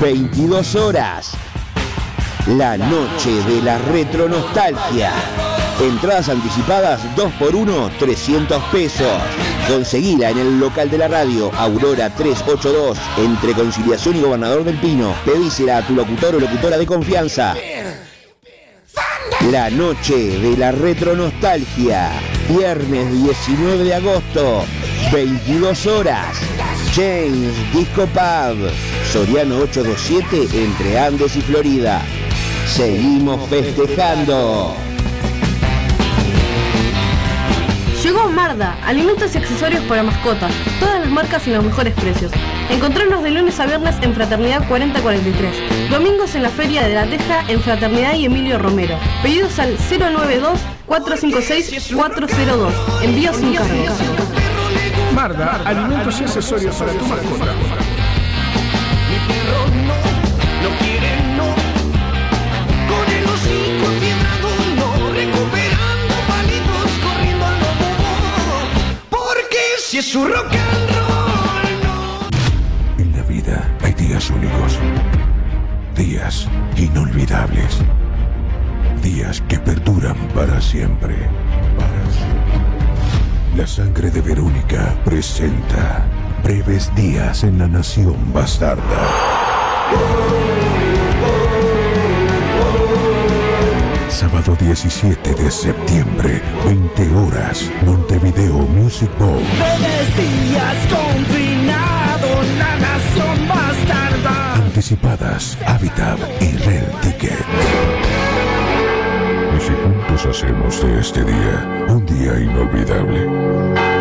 22 horas. La noche de la retro nostalgia. Entradas anticipadas 2x1, 300 pesos. Conseguila en el local de la radio, Aurora 382, entre Conciliación y Gobernador del Pino. Pedísela a tu locutor o locutora de confianza. La noche de la retro nostalgia. Viernes 19 de agosto, 22 horas. James Disco Pub. Soriano 827 entre Andes y Florida. Seguimos festejando. Llegó Marda, alimentos y accesorios para mascotas, todas las marcas y los mejores precios. Encontrarnos de lunes a viernes en Fraternidad 4043, domingos en la Feria de la Teja en Fraternidad y Emilio Romero. Pedidos al 092 456 402. Envíos sin cargo. Marda, alimentos y accesorios para tu mascota. Su rock and roll no. En la vida hay días únicos, días inolvidables, días que perduran. Para siempre. La sangre de Verónica presenta breves días en la nación bastarda. Sábado 17 de septiembre, 20 horas, Montevideo Music Bowl. Breves días confinado, la nación bastarda. Anticipadas, Habitat y Red Ticket. Y si juntos hacemos de este día un día inolvidable.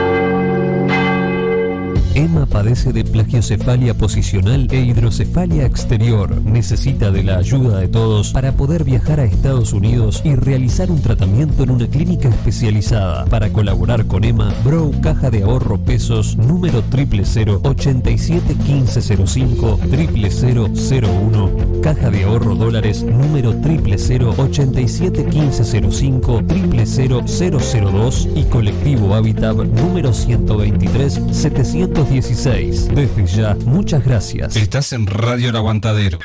Emma padece de plagiocefalia posicional e hidrocefalia exterior. Necesita de la ayuda de todos para poder viajar a Estados Unidos y realizar un tratamiento en una clínica especializada. Para colaborar con Emma, Bro Caja de Ahorro Pesos número 000 87 1505 0001 Caja de Ahorro Dólares número 000 87 1505 00002 y Colectivo Habitat número 123 716. Desde ya, muchas gracias. Estás en Radio El Aguantadero.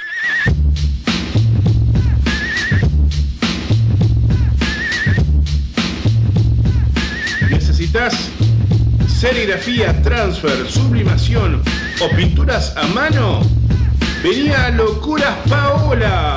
¿Necesitas serigrafía, transfer, sublimación o pinturas a mano? Venía a Locuras Paola.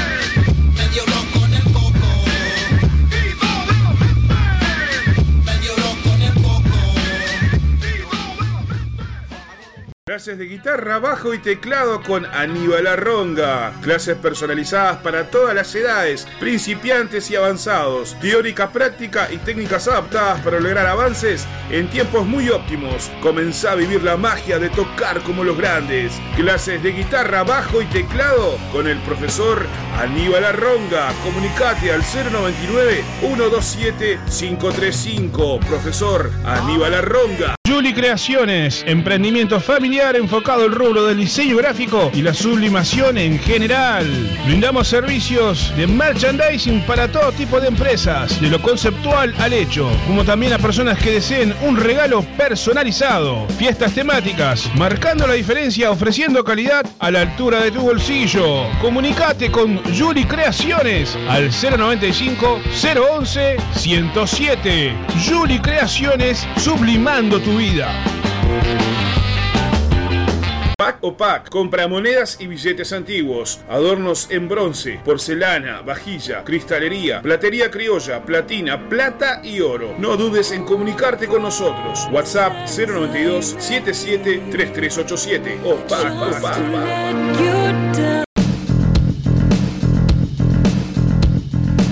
Clases de guitarra, bajo y teclado con Aníbal Arronga. Clases personalizadas para todas las edades, principiantes y avanzados. Teórica, práctica y técnicas adaptadas para lograr avances en tiempos muy óptimos. Comenzá a vivir la magia de tocar como los grandes. Clases de guitarra, bajo y teclado con el profesor Aníbal Arronga. Comunicate al 099-127-535. Profesor Aníbal Arronga. Juli Creaciones, emprendimiento familiar enfocado al rubro del diseño gráfico y la sublimación en general. Brindamos servicios de merchandising para todo tipo de empresas, de lo conceptual al hecho, como también a personas que deseen un regalo personalizado. Fiestas temáticas, marcando la diferencia, ofreciendo calidad a la altura de tu bolsillo. Comunicate con Juli Creaciones al 095 011 107. Juli Creaciones, sublimando tu vida. Pack o Pack, compra monedas y billetes antiguos, adornos en bronce, porcelana, vajilla, cristalería, platería criolla, platina, plata y oro. No dudes en comunicarte con nosotros. WhatsApp 092 77 3387 o Pack o.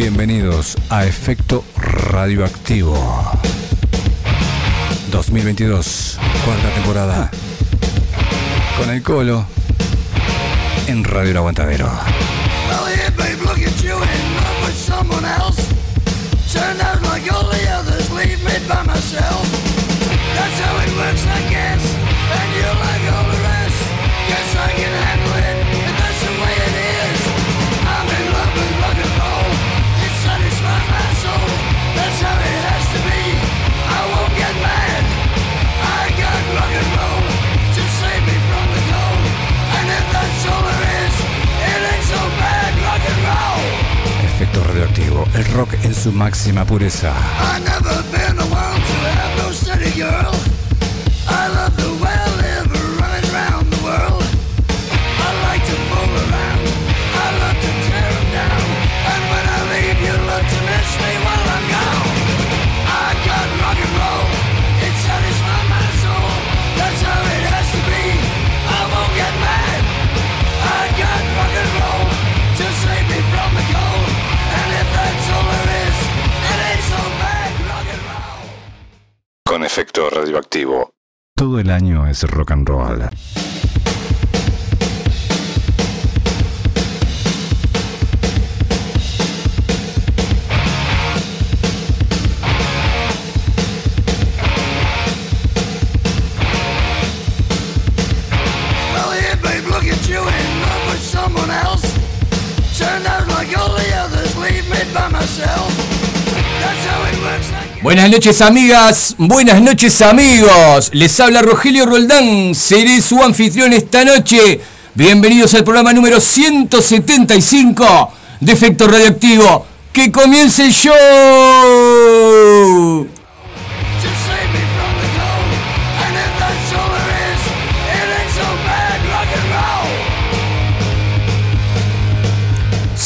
Bienvenidos a Efecto Radioactivo 2022, cuarta temporada. Con el colo en Radio El Aguantadero. El rock en su máxima pureza. Efecto radioactivo. Todo el año es rock and roll. Buenas noches amigas, buenas noches amigos. Les habla Rogelio Roldán, seré su anfitrión esta noche. Bienvenidos al programa número 175 de Efecto Radioactivo. ¡Que comience el show!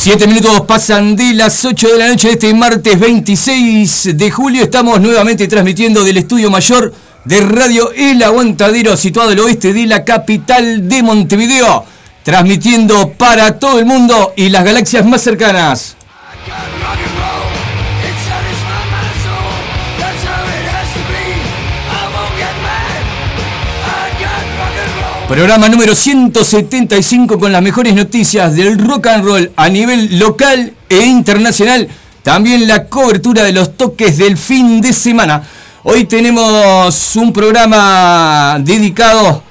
Siete minutos pasan de las 8 de la noche de este martes 26 de julio. Estamos nuevamente transmitiendo del estudio mayor de Radio El Aguantadero, situado al oeste de la capital de Montevideo. Transmitiendo para todo el mundo y las galaxias más cercanas. Programa número 175 con las mejores noticias del rock and roll a nivel local e internacional. También la cobertura de los toques del fin de semana. Hoy tenemos un programa dedicado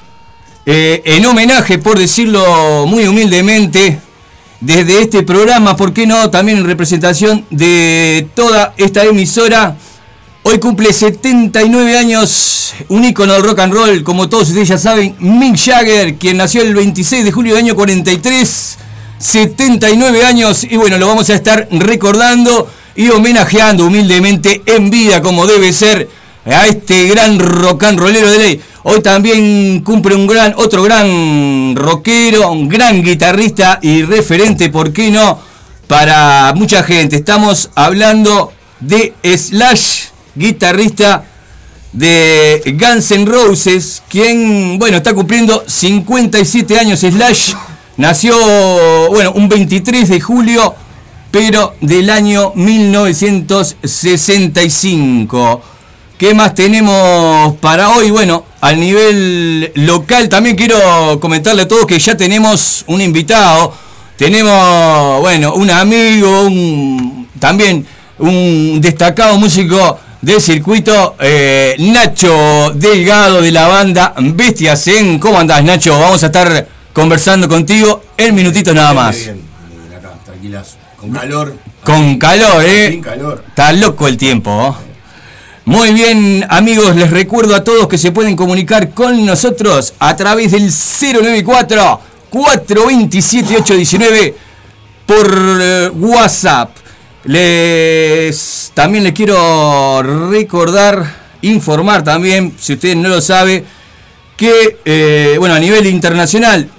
eh, en homenaje, por decirlo muy humildemente, desde este programa, ¿por qué no? También en representación de toda esta emisora. Hoy cumple 79 años, un ícono del rock and roll, como todos ustedes ya saben, Mick Jagger, quien nació el 26 de julio del año 43, 79 años, y bueno, lo vamos a estar recordando y homenajeando humildemente en vida, como debe ser, a este gran rock and rollero de ley. Hoy también cumple un gran, otro gran rockero, un gran guitarrista y referente, ¿por qué no? Para mucha gente. Estamos hablando de Slash, guitarrista de Guns N' Roses, quien, bueno, está cumpliendo 57 años. Slash nació, bueno, un 23 de julio, pero del año 1965. ¿Qué más tenemos para hoy? Bueno, al nivel local también quiero comentarle a todos que ya tenemos un invitado. Tenemos, bueno, un amigo, un, también un destacado músico del circuito, eh, Nacho Delgado de la banda Bestia Zen. ¿Cómo andás, Nacho? Vamos a estar conversando contigo en minutitos nada más. Bien, bien, acá, tranquilas. Con calor. Con calor, ¿eh? Sin calor. Está loco el tiempo. ¿oh? Muy bien, amigos, les recuerdo a todos que se pueden comunicar con nosotros a través del 094 427 819 por eh, WhatsApp. Les también les quiero recordar, informar también, si usted no lo sabe, que eh, bueno, a nivel internacional,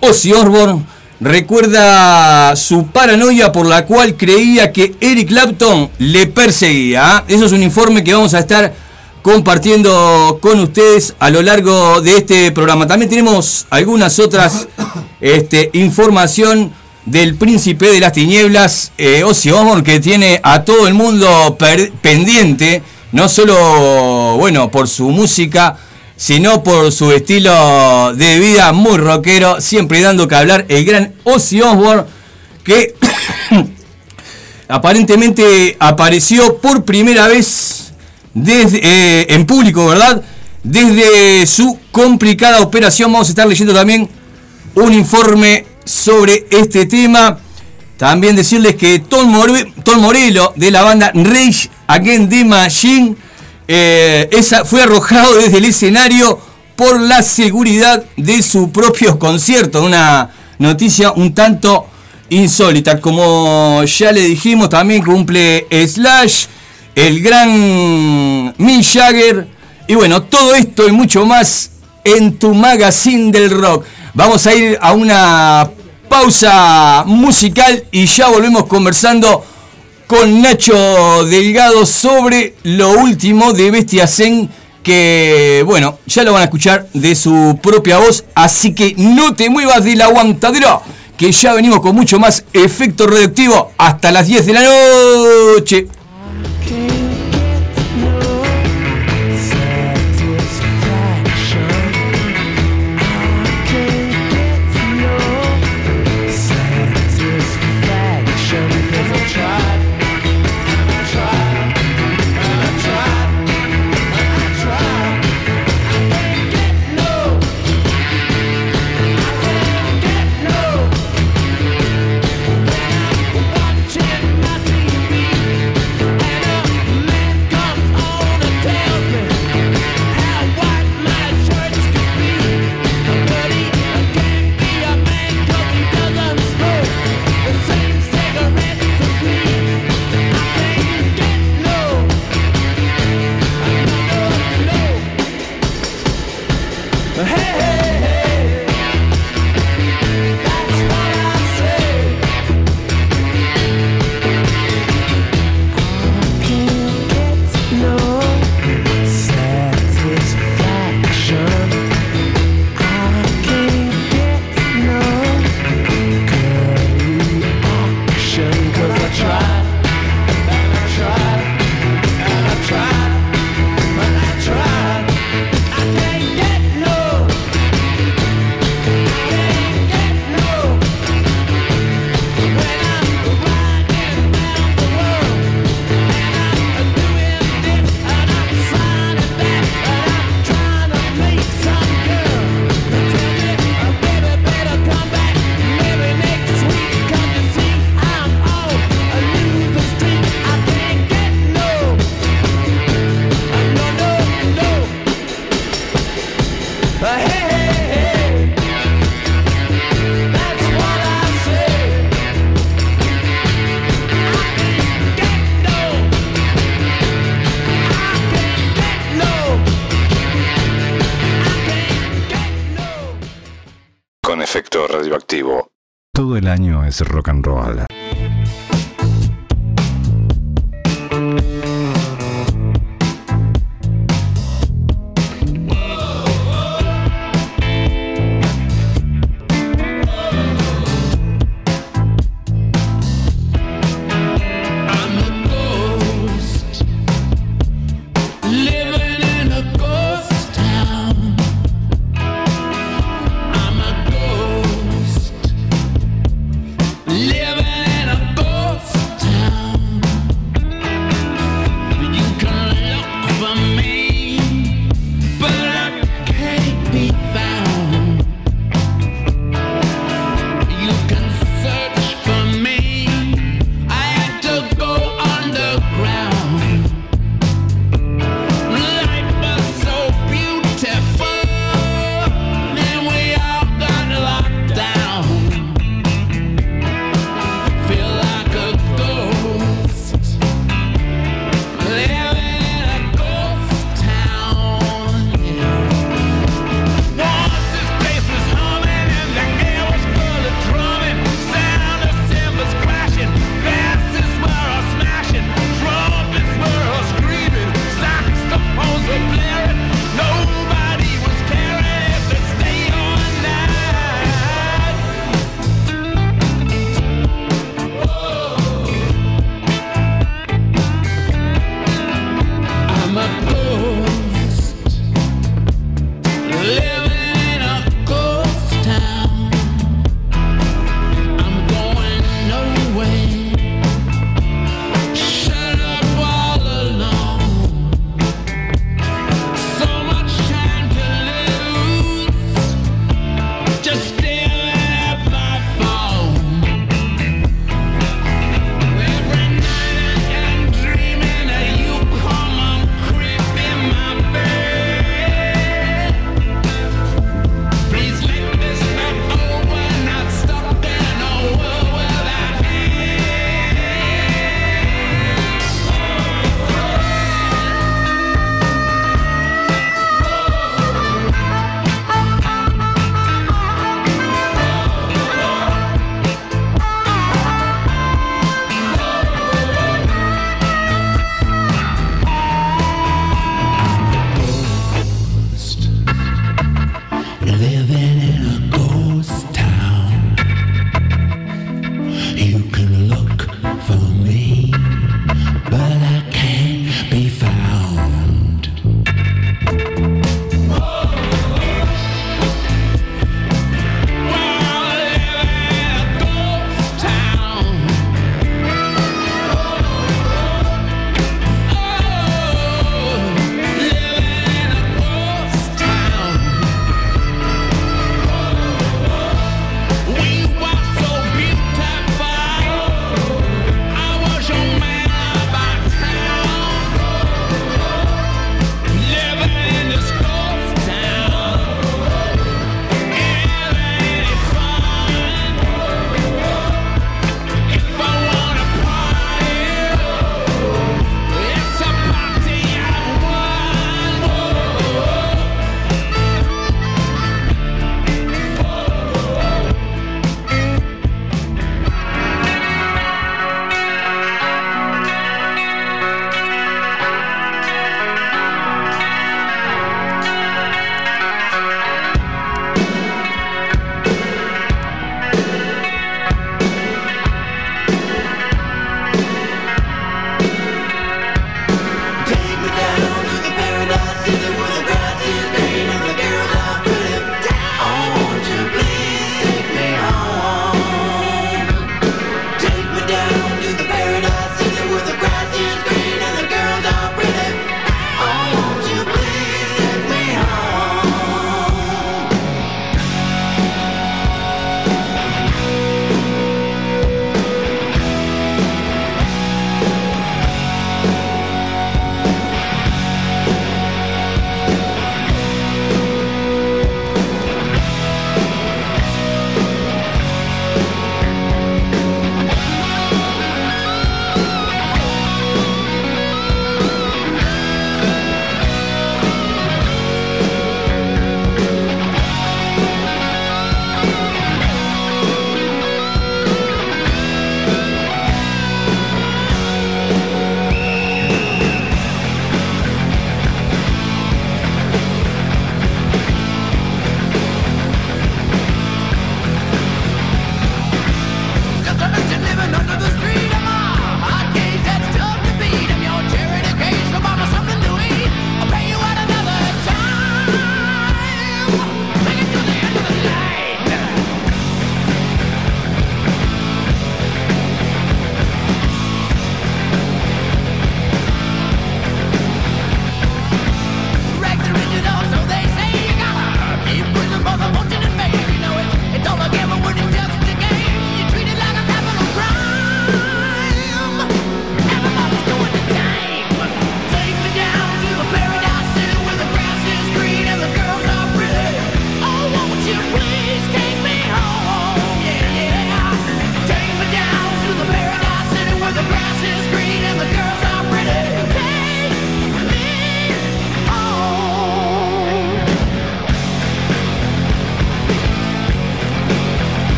Ozzy Osbourne recuerda su paranoia por la cual creía que Eric Clapton le perseguía. ¿ah? Eso es un informe que vamos a estar compartiendo con ustedes a lo largo de este programa. También tenemos algunas otras este, información del príncipe de las tinieblas, eh, Ozzy Osbourne, que tiene a todo el mundo pendiente, no solo, bueno, por su música, sino por su estilo de vida muy rockero, siempre dando que hablar, el gran Ozzy Osbourne, que aparentemente apareció por primera vez desde, eh, en público, ¿verdad? Desde su complicada operación, vamos a estar leyendo también un informe sobre este tema. También decirles que Tom, Morello de la banda Rage Against the Machine eh, esa, fue arrojado desde el escenario por la seguridad de su propio concierto. Una noticia un tanto insólita. Como ya le dijimos, también cumple Slash, el gran Mick Jagger. Y bueno, todo esto y mucho más en tu magazine del rock. Vamos a ir a una pausa musical y ya volvemos conversando con Nacho Delgado sobre lo último de Bestia Zen que bueno, ya lo van a escuchar de su propia voz, así que no te muevas de la aguantadera, que ya venimos con mucho más efecto radioactivo hasta las 10 de la noche. Es rock and roll.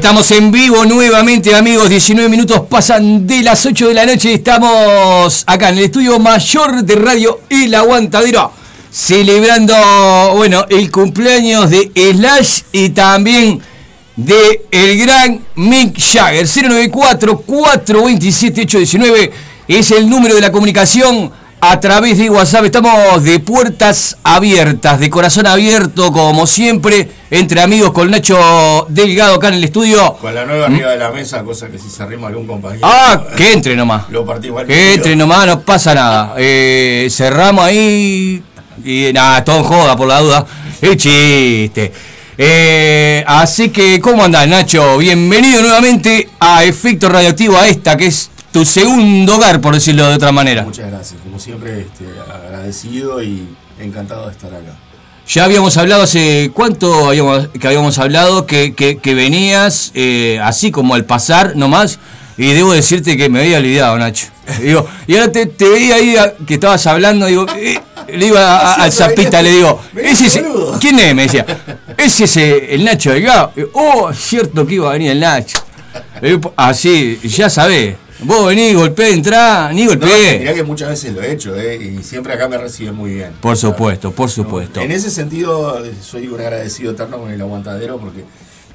Estamos en vivo nuevamente, amigos. 19 minutos pasan de las 8 de la noche. Estamos acá en el estudio mayor de Radio El Aguantadero. Celebrando, bueno, el cumpleaños de Slash y también de el gran Mick Jagger. 094-427-819 es el número de la comunicación a través de WhatsApp. Estamos de puertas abiertas, de corazón abierto, como siempre, entre amigos con Nacho Delgado acá en el estudio. Con la nueva arriba de la mesa, cosa que si se arrima algún compañero. Ah, que entre nomás. Lo partimos Que entre nomás, no pasa nada. Eh, cerramos ahí y nada, todo joda por la duda. Es chiste. Eh, así que, ¿cómo andás, Nacho? Bienvenido nuevamente a Efecto Radioactivo, a esta que es tu segundo hogar, por decirlo de otra manera. Muchas gracias, como siempre, este, agradecido y encantado de estar acá. Ya habíamos hablado hace cuánto habíamos, que habíamos hablado que, que- que venías eh, así como al pasar nomás. Y debo decirte que me había olvidado, Nacho. Digo, y ahora te, te veía ahí a- que estabas hablando, digo, eh, le digo a- a- al Zapita, le digo, ¿ese es, ¿quién es? Me decía, ese es el Nacho Delgado. Oh, es cierto que iba a venir el Nacho. Así, ya sabés. Vos venís, golpeé, entrá, ni No, golpeé. mirá que muchas veces lo he hecho, ¿eh? y siempre acá me reciben muy bien. Por supuesto, por supuesto. En ese sentido, soy un agradecido eterno con el aguantadero porque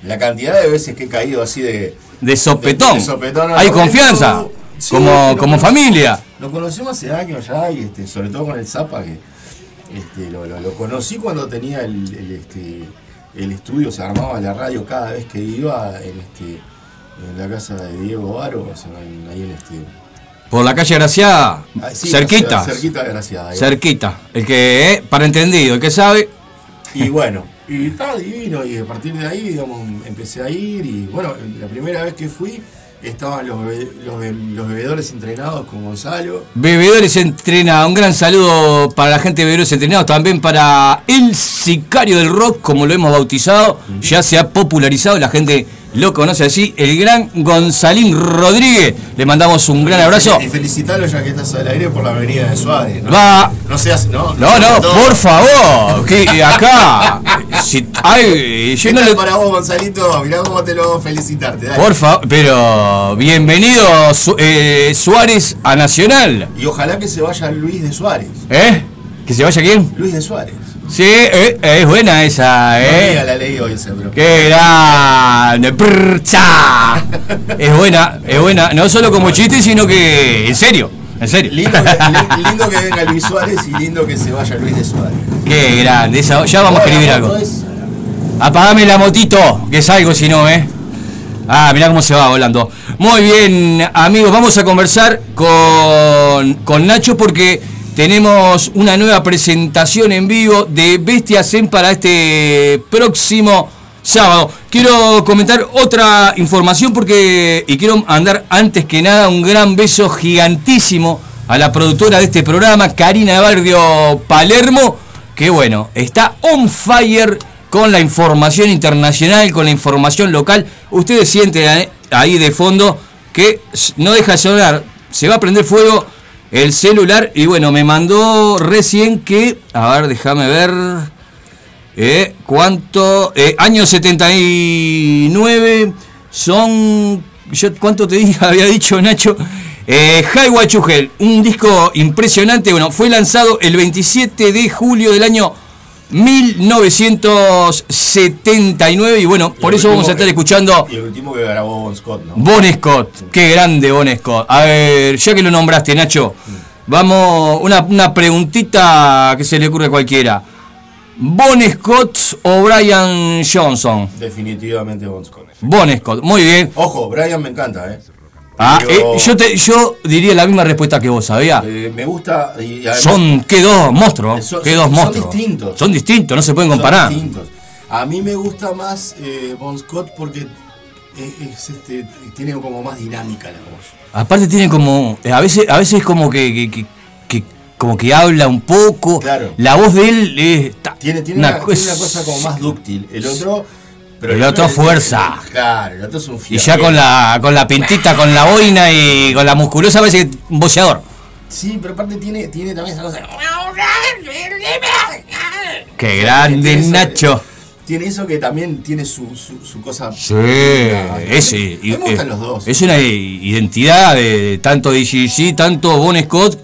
la cantidad de veces que he caído así de. De sopetón. de- de sopetón, Hay no, confianza. no, sí, como como familia. Nos conocemos hace años ya, y este, sobre todo con el Zapa, que este, lo, lo- lo conocí cuando tenía el, el, este, el estudio, se armaba la radio cada vez que iba este, en la casa de Diego Varo, o sea, en- ahí en este. Por la calle Graciada, ah, sí, cerquita. Cerquita, gracias. ahí. Cerquita. El que, eh, para entendido, el que sabe. Y bueno, y estaba divino, y a partir de ahí, digamos, empecé a ir, y bueno, la primera vez que fui, estaban los, bebe- los, be- los bebedores entrenados con Gonzalo. Bebedores entrena, un gran saludo para la gente de Bebedores entrenados, también para el sicario del rock, como lo hemos bautizado, ya se ha popularizado, la gente lo conoce así, el gran Gonzalín Rodríguez. Le mandamos un gran abrazo. Y felicitarlo ya que estás al aire por la avenida de Suárez. ¿no? Va. No seas, no. No, no, por favor, que acá, si, ay, yo ¿Qué no le, para vos, Gonzalito? Mirá cómo te lo felicitarte. dale. Por favor, pero bienvenido Su- eh, Suárez a Nacional. Y ojalá que se vaya Luis de Suárez. ¿Eh? ¿Que se vaya quién? Luis de Suárez. Sí, eh, es buena esa, No ¿eh? la ley hoy, ese, pero. ¡Qué grande! Es buena, es buena, no solo como chiste, sino que en serio, en serio. Lindo que, li- lindo que venga Luis Suárez y lindo que se vaya Luis de Suárez. Qué grande, esa- ya vamos a escribir algo. no Apagame la motito, que salgo si no, ¿eh? Ah, mirá cómo se va volando. Muy bien, amigos, vamos a conversar con, con Nacho porque tenemos una nueva presentación en vivo de Bestia Zen para este próximo sábado. Quiero comentar otra información porque, y quiero mandar antes que nada un gran beso gigantísimo a la productora de este programa, Karina Barrio Palermo, que bueno, está on fire con la información internacional, con la información local. Ustedes sienten ahí- ahí de fondo que no deja de sonar, se va a prender fuego el celular y bueno, me mandó recién que, a ver, déjame ver, eh, cuánto, eh, año 79 son, yo, ¿cuánto te dije? había dicho Nacho? Eh, Hell, un disco impresionante, bueno, fue lanzado el 27 de julio del año 1979 y bueno, por Y el eso vamos a estar que- escuchando Y el último que grabó Bon Scott, ¿no? Bon Scott, qué grande Bon Scott. A ver, ya que lo nombraste, Nacho, vamos, una, una preguntita que se le ocurre a cualquiera. ¿Bon Scott o Brian Johnson? Definitivamente Bon Scott. Bon Scott, muy bien. Ojo, Brian me encanta, ¿eh? Ah, Pero, eh, yo, te, yo diría la misma respuesta que vos, ¿sabías? eh, me gusta. Y además- Son, qué dos monstruos, Son- qué dos son monstruos. distintos. Son distintos, no se pueden son comparar. distintos. A mí me gusta más eh, Bon Scott porque eh, es, este, tiene como más dinámica la voz. Aparte tiene como, a veces, a veces como que, que- que- que- como que habla un poco. Claro. La voz de él es ta- Tiene, tiene una una, tiene cosa- una cosa como más dúctil. El otro. El otro es- fuerza. Claro, el otro es un Y fiel. ya con la, con la pintita, con la boina y con la musculosa parece que un boxeador. Sí, pero aparte tiene, tiene también esa cosa. Qué grande Nacho. Tiene eso que también tiene su, su, su cosa. Sí, ese. Me gustan eh, los dos. Es una identidad de tanto GG, tanto Bon Scott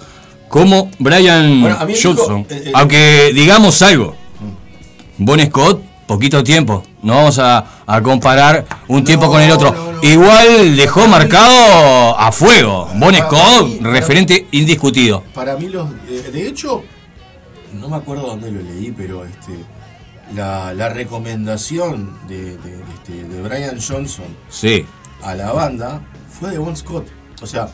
como Brian Bueno, Johnson. eh, eh, Aunque digamos algo, Bon Scott, poquito tiempo. No vamos a, a comparar un tiempo con el otro. Igual dejó marcado a fuego. Bon Scott, mí- para referente indiscutido. Para mí los. eh, de hecho, no me acuerdo dónde lo leí, pero este. La, la recomendación de, de- de este, de Brian Johnson Sí. a la banda fue de Bon Scott. O sea,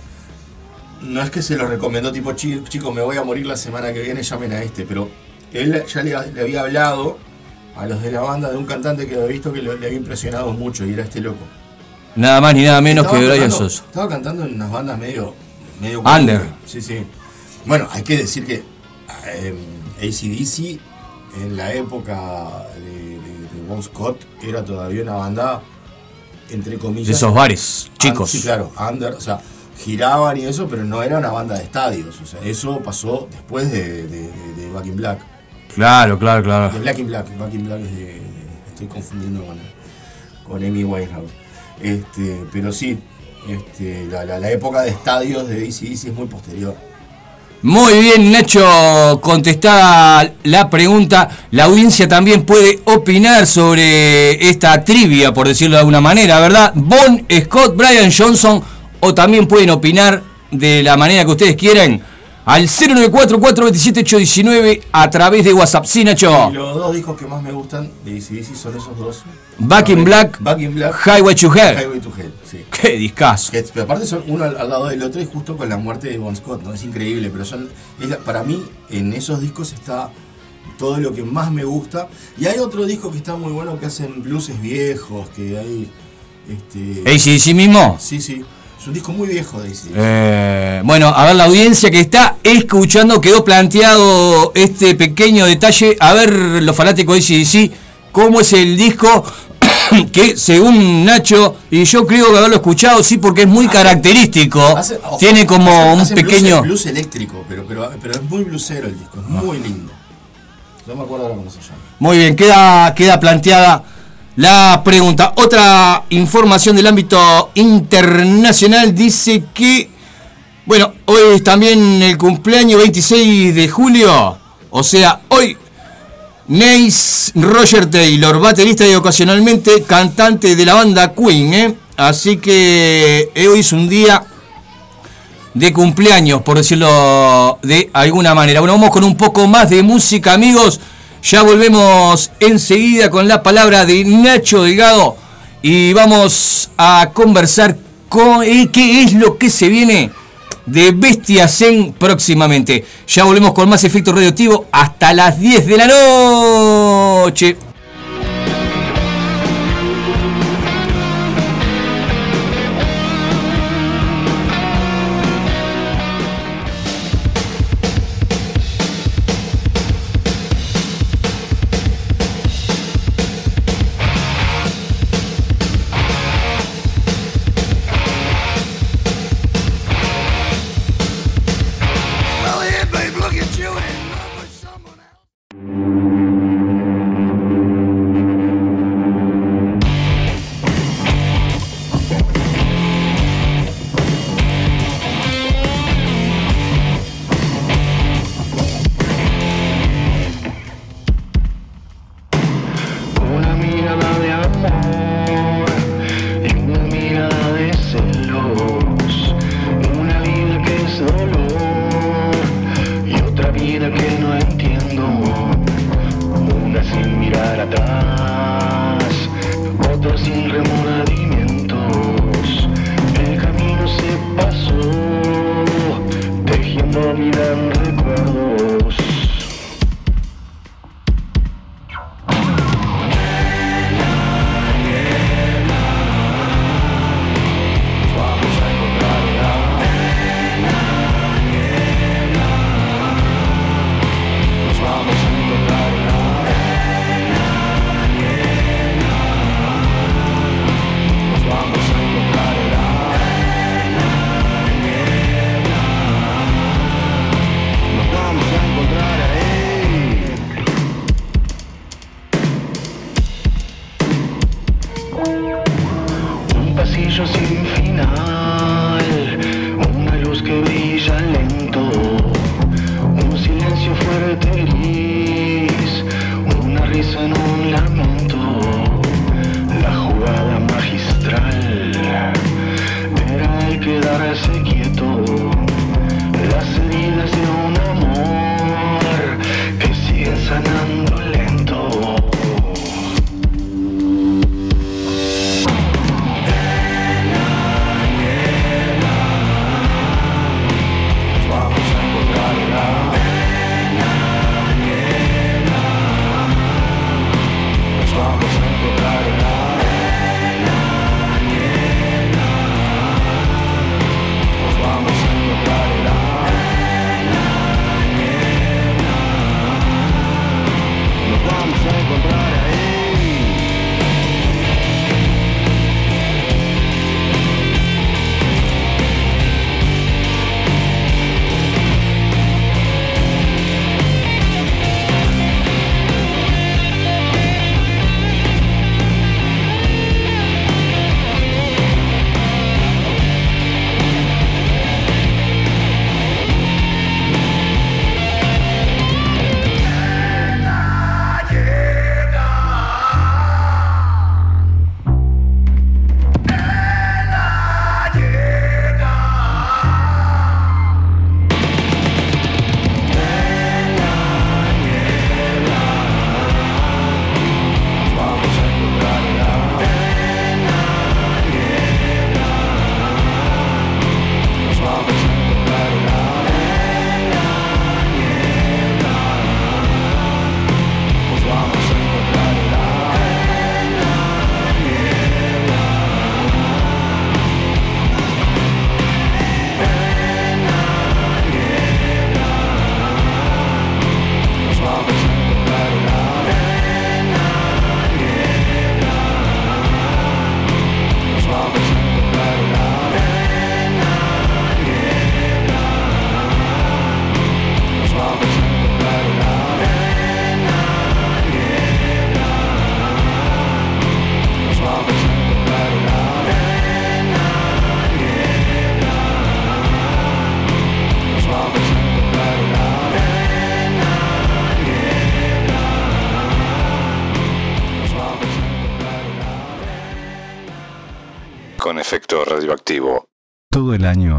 no es que se lo recomendó tipo, "Chi- chico, me voy a morir la semana que viene, llamen a este, pero él ya le, le había hablado a los de la banda de un cantante que había visto que lo- le había impresionado mucho y era este loco. Nada más ni nada menos Estaba que Brian Johnson. Estaba cantando en unas bandas medio. medio Under. Sí, sí. Bueno, hay que decir que eh, ACDC en la época de, de, de Bon Scott era todavía una banda, entre comillas. De esos bares, chicos. Sí, claro, under, o sea, giraban y eso, pero no era una banda de estadios. O sea, eso pasó después de, de, de- Back in Black. Claro, claro, claro. De Black in Black. Back in Black es de. Estoy confundiendo con, con Amy Winehouse. Este, pero sí, este, la, la- la época de estadios de ACDC es muy posterior. Muy bien, Nacho, contestada la pregunta. La audiencia también puede opinar sobre esta trivia, por decirlo de alguna manera, ¿verdad? Bon Scott, Brian Johnson, o también pueden opinar de la manera que ustedes quieran al 094-427-819 a través de WhatsApp. Sí, Nacho. Y los dos discos que más me gustan de ACDC son esos dos. Back in Black, Back in Black, Highway to Hell. Highway to Hell, sí. Qué discazo. Que, pero aparte son uno al, al lado del otro y justo con la muerte de Bon Scott, ¿no? Es increíble, pero son. es la- para mí, en esos discos está todo lo que más me gusta. Y hay otro disco que está muy bueno que hacen blueses viejos, que hay. Este, ACDC mismo. Sí, sí. Un disco muy viejo de ACDC. Eh, bueno, a ver la audiencia que está escuchando, quedó planteado este pequeño detalle. A ver, los fanáticos de ACDC, cómo es el disco que según Nacho, y yo creo que haberlo escuchado, sí, porque es muy característico. Hace- ojo, Tiene como un hacen blues- pequeño... Blues, eléctrico, pero, pero, pero es muy blusero el disco, es muy lindo. No me acuerdo ahora cómo se llama. Muy bien, queda, queda planteada la pregunta. Otra información del ámbito internacional dice que, bueno, hoy es también el cumpleaños 26 de julio, o sea, hoy Nace Roger Taylor, baterista y ocasionalmente cantante de la banda Queen, ¿eh? Así que eh, hoy es un día de cumpleaños, por decirlo de alguna manera. Bueno, vamos con un poco más de música, amigos. Ya volvemos enseguida con la palabra de Nacho Delgado y vamos a conversar con eh, qué es lo que se viene de Bestia Zen próximamente. Ya volvemos con más efecto radioactivo hasta las 10 de la noche. 依然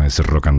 es rock and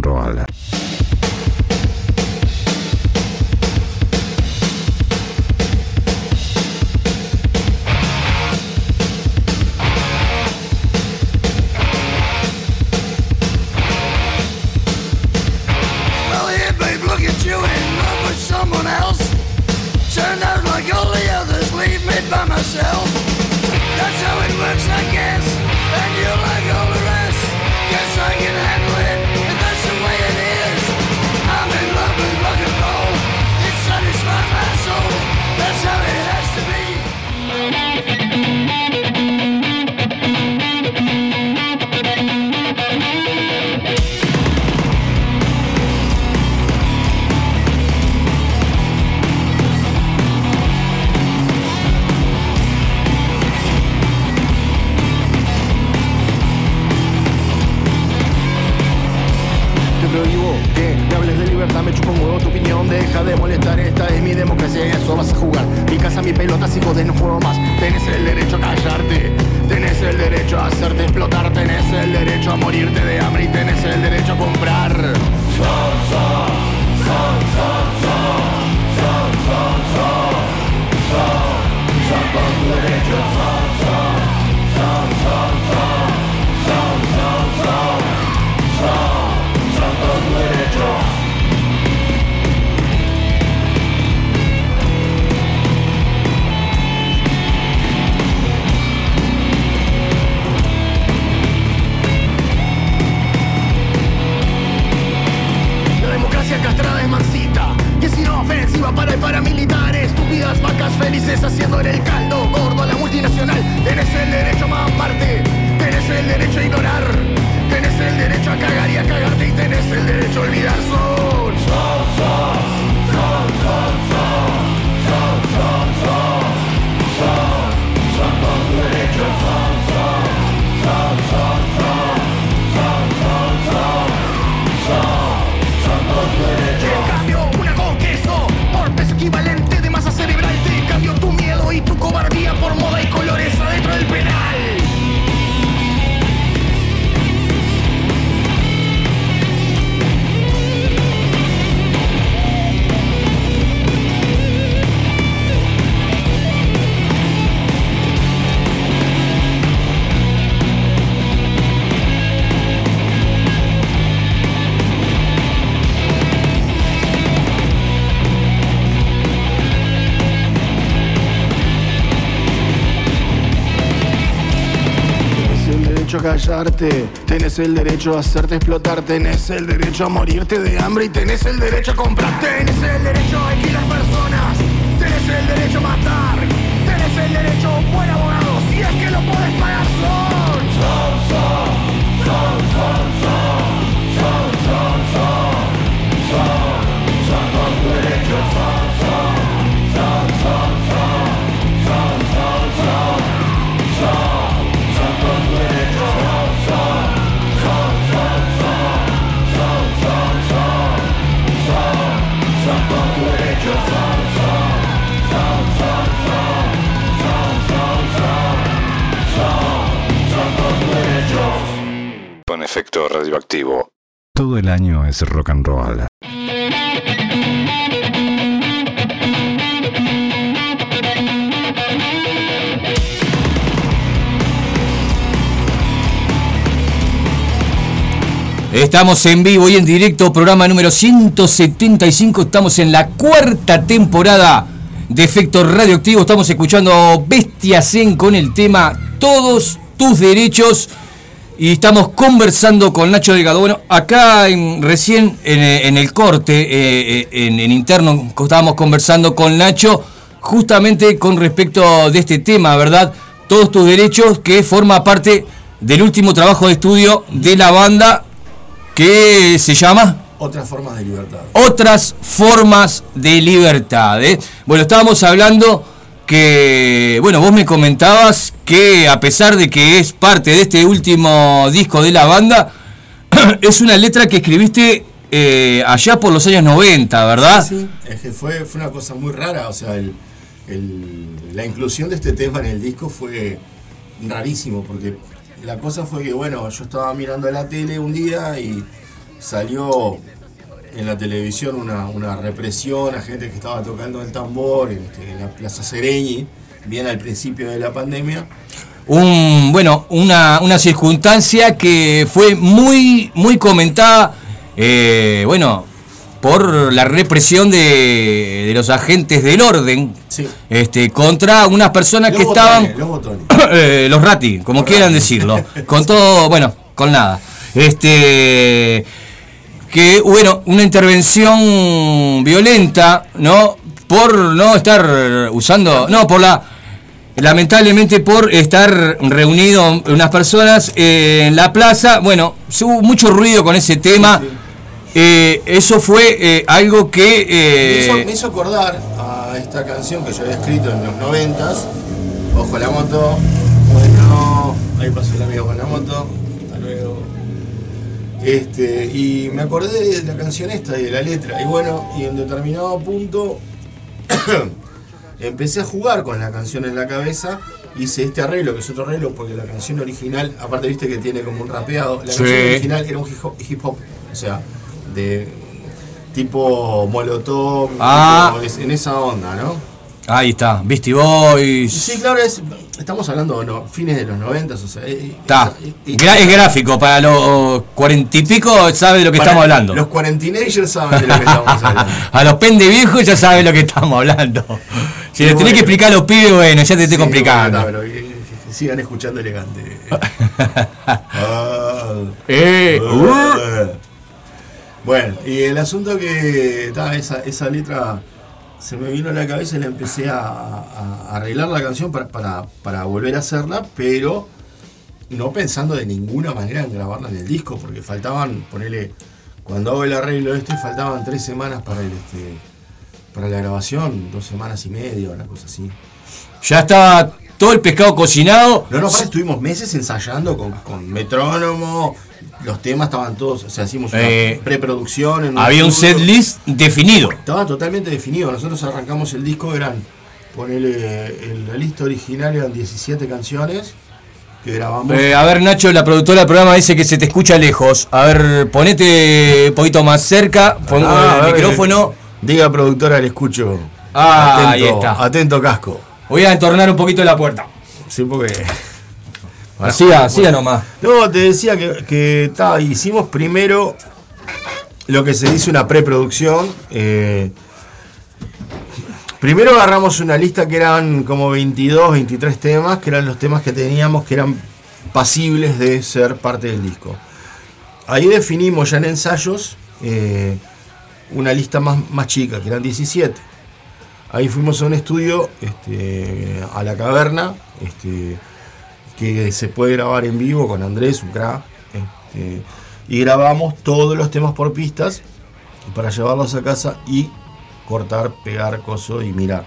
deja de molestar, esta es mi democracia y eso vas a jugar. Mi casa, mi pelota, hijo de no juego más. Tenés el derecho a callarte, tenés el derecho a hacerte explotar, tenés el derecho a morirte de hambre y tenés el derecho a comprar. Son, son, son, son, son, son, son, son, son, son con tu derecho, son, son, ofensiva para el paramilitar, estúpidas vacas felices haciendo en el caldo gordo a la multinacional. Tenés el derecho a mamarte, tenés el derecho a ignorar, tenés el derecho a cagar y a cagarte y tenés el derecho a olvidar. Son, son, son, callarte, tenés el derecho a hacerte explotar, tenés el derecho a morirte de hambre y tenés el derecho a comprar, tenés el derecho a alquilar personas, tenés el derecho a matar, tenés el derecho a un buen abogado, si es que lo podés pagar, son, efecto radioactivo. Todo el año es rock and roll. Estamos en vivo y en directo, programa número 175. Estamos en la cuarta temporada de Efecto Radioactivo. Estamos escuchando Bestia Zen con el tema Todos tus derechos. Y estamos conversando con Nacho Delgado. Bueno, acá en- recién en, eh, en el corte, eh, eh, en, en interno, estábamos conversando con Nacho justamente con respecto de este tema, ¿verdad? Todos tus derechos, que forma parte del último trabajo de estudio de la banda que se llama Otras formas de libertad. Otras formas de libertad. ¿eh? Bueno, estábamos hablando que, bueno, vos me comentabas que a pesar de que es parte de este último disco de la banda, es una letra que escribiste eh, allá por los años 90, ¿verdad? Sí, es que fue, fue una cosa muy rara, o sea, el- el- la inclusión de este tema en el disco fue rarísimo, porque la cosa fue que, bueno, yo estaba mirando la tele un día y salió en la televisión una, una represión a gente que estaba tocando el tambor en, este, en la Plaza Sereñi, bien al principio de la pandemia. un bueno una, una circunstancia que fue muy muy comentada eh, bueno por la represión de, de los agentes del orden este contra unas personas que estaban los botones. eh, los rati como quieran decirlo con todo bueno con nada este que bueno una intervención violenta no por no estar usando no por la lamentablemente por estar reunido unas personas eh, en la plaza. Bueno hubo mucho ruido con ese tema. Eh, eso fue eh, algo que Me hizo, me hizo acordar a esta canción que yo había escrito en los noventas, Ojo a la moto, bueno, ahí pasó el amigo con la moto. Este, y me acordé de la canción esta y de la letra, y bueno, y en determinado punto empecé a jugar con la canción en la cabeza, hice este arreglo, que es otro arreglo, porque la canción original, aparte viste que tiene como un rapeado, la Sí. canción original era un hip hop, hip hop, o sea, de tipo molotov, Ah. tipo, en esa onda, ¿no? Ahí está Beastie Boys. Sí, claro, es, estamos hablando de no, fines de los noventas, o sea, eh, está. es gráfico para los cuarenta y pico sabe de lo que estamos hablando. Los cuarenteenagers saben de lo que estamos hablando. a los pende viejos ya saben lo que estamos hablando. Si le tenés que explicar a los pibes bueno ya te estoy Sí, complicando. bueno, está, pero que sigan escuchando elegante. Ah, Eh, ah. Bueno, y el asunto que esa, esa letra se me vino a la cabeza y la empecé a, a- a arreglar la canción para, para, para volver a hacerla, pero no pensando de ninguna manera en grabarla en el disco, porque faltaban, ponele, cuando hago el arreglo este, faltaban tres semanas para el este para la grabación, dos semanas y media, una cosa así. ya estaba todo el pescado cocinado No, no, estuvimos meses ensayando con, con metrónomo, los temas estaban todos, o sea, hicimos una Eh, preproducción. en había un set list definido Estaba totalmente definido. Nosotros arrancamos el disco, eran, ponele, en la lista original eran 17 canciones que grabamos. Eh, a ver, Nacho, la productora del programa dice que se te escucha lejos. A ver, ponete un poquito más cerca, pon Ah, el micrófono. Diga productora, le escucho. Ah, Atento, ahí está. Atento casco. Voy a entornar un poquito la puerta. Sí, porque. Así, así nomás. No, te decía que, que ta, hicimos primero lo que se dice una preproducción. eh, primero agarramos una lista que eran como 22, 23 temas, que eran los temas que teníamos que eran pasibles de ser parte del disco. Ahí definimos ya en ensayos eh, una lista más, más chica, que eran 17. Ahí fuimos a un estudio, este, a la caverna, este, que se puede grabar en vivo con Andrés, un crack. este, y grabamos todos los temas por pistas para llevarlos a casa y cortar, pegar, coso y mirar.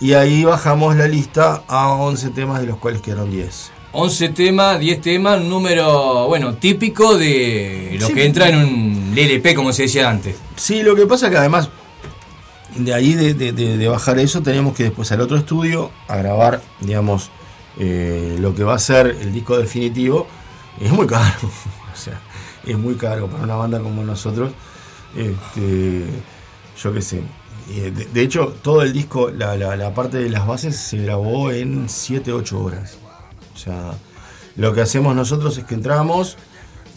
Y ahí bajamos la lista a 11 temas, de los cuales quedaron 10. 11 temas, 10 temas, un número, bueno, típico de lo Sí. que entra en un LP, como se decía antes. Sí, lo que pasa que además de ahí de, de- de- de bajar eso tenemos que después al otro estudio a grabar, digamos, eh, lo que va a ser el disco definitivo. Es muy caro, o sea, es muy caro para una banda como nosotros. Este, yo qué sé. De, hecho, todo el disco, la, la- la parte de las bases se grabó en 7-8 horas. O sea, lo que hacemos nosotros es que entramos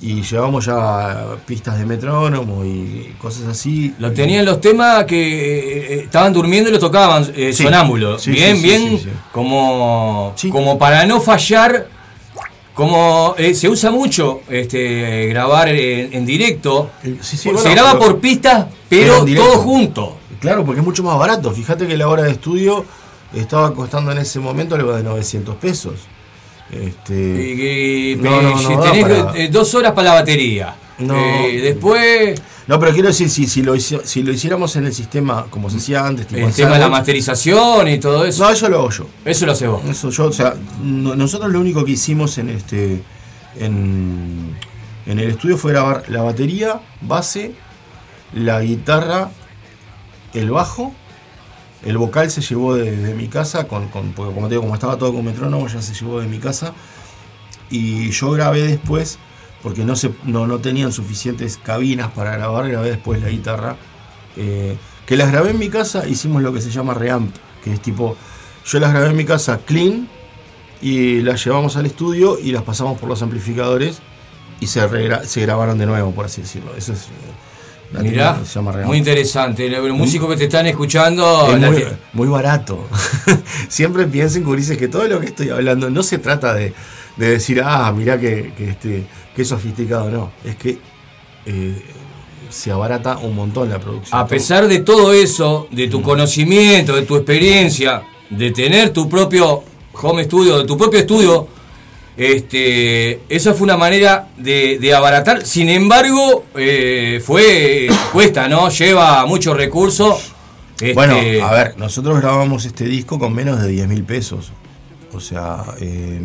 y llevamos ya pistas de metrónomo y cosas así. Lo tenían los temas que eh, estaban durmiendo y los tocaban eh, Sí. sonámbulos. Sí, bien, sí, bien. Como, como para no fallar. Como eh, se usa mucho este, grabar en, en directo. se bueno, graba por pistas, Pero pero todo junto. Claro, porque es mucho más barato. Fíjate que la hora de estudio estaba costando en ese momento algo de 900 pesos. Este, No, no, no tenés para- eh, dos horas para la batería. No. Eh, después, No, pero quiero decir, si, si, lo, si lo hiciéramos en el sistema como se hacía antes, tipo el tema de la masterización y todo eso. No, eso lo hago yo. Eso lo hace vos. Eso yo, o sea, no- nosotros lo único que hicimos en este en, en el estudio fue grabar la batería, base, la guitarra, el bajo, el vocal se llevó de, mi casa, con, porque como estaba todo con metrónomo, ya se llevó de mi casa. y yo grabé después, porque no, se, no, no tenían suficientes cabinas para grabar, grabé después la guitarra. eh, que las grabé en mi casa, hicimos lo que se llama reamp, que es tipo, yo las grabé en mi casa clean y las llevamos al estudio y las pasamos por los amplificadores y se, se grabaron de nuevo, por así decirlo. Eso es... Mirá, muy interesante. Los músicos que te están escuchando. Es muy, barato. Siempre piensen, Curices, que todo lo que estoy hablando no se trata de, de decir, ah, mirá que, que, este, que sofisticado, no. Es que eh, se abarata un montón la producción. A pesar de todo eso, de tu conocimiento, de tu experiencia, de tener tu propio home studio, de tu propio estudio, este, esa fue una manera de, de abaratar. Sin embargo, eh, fue cuesta, ¿no? Lleva muchos recursos. Este, Bueno, a ver, nosotros grabamos este disco con menos de 10 mil pesos. O sea, eh,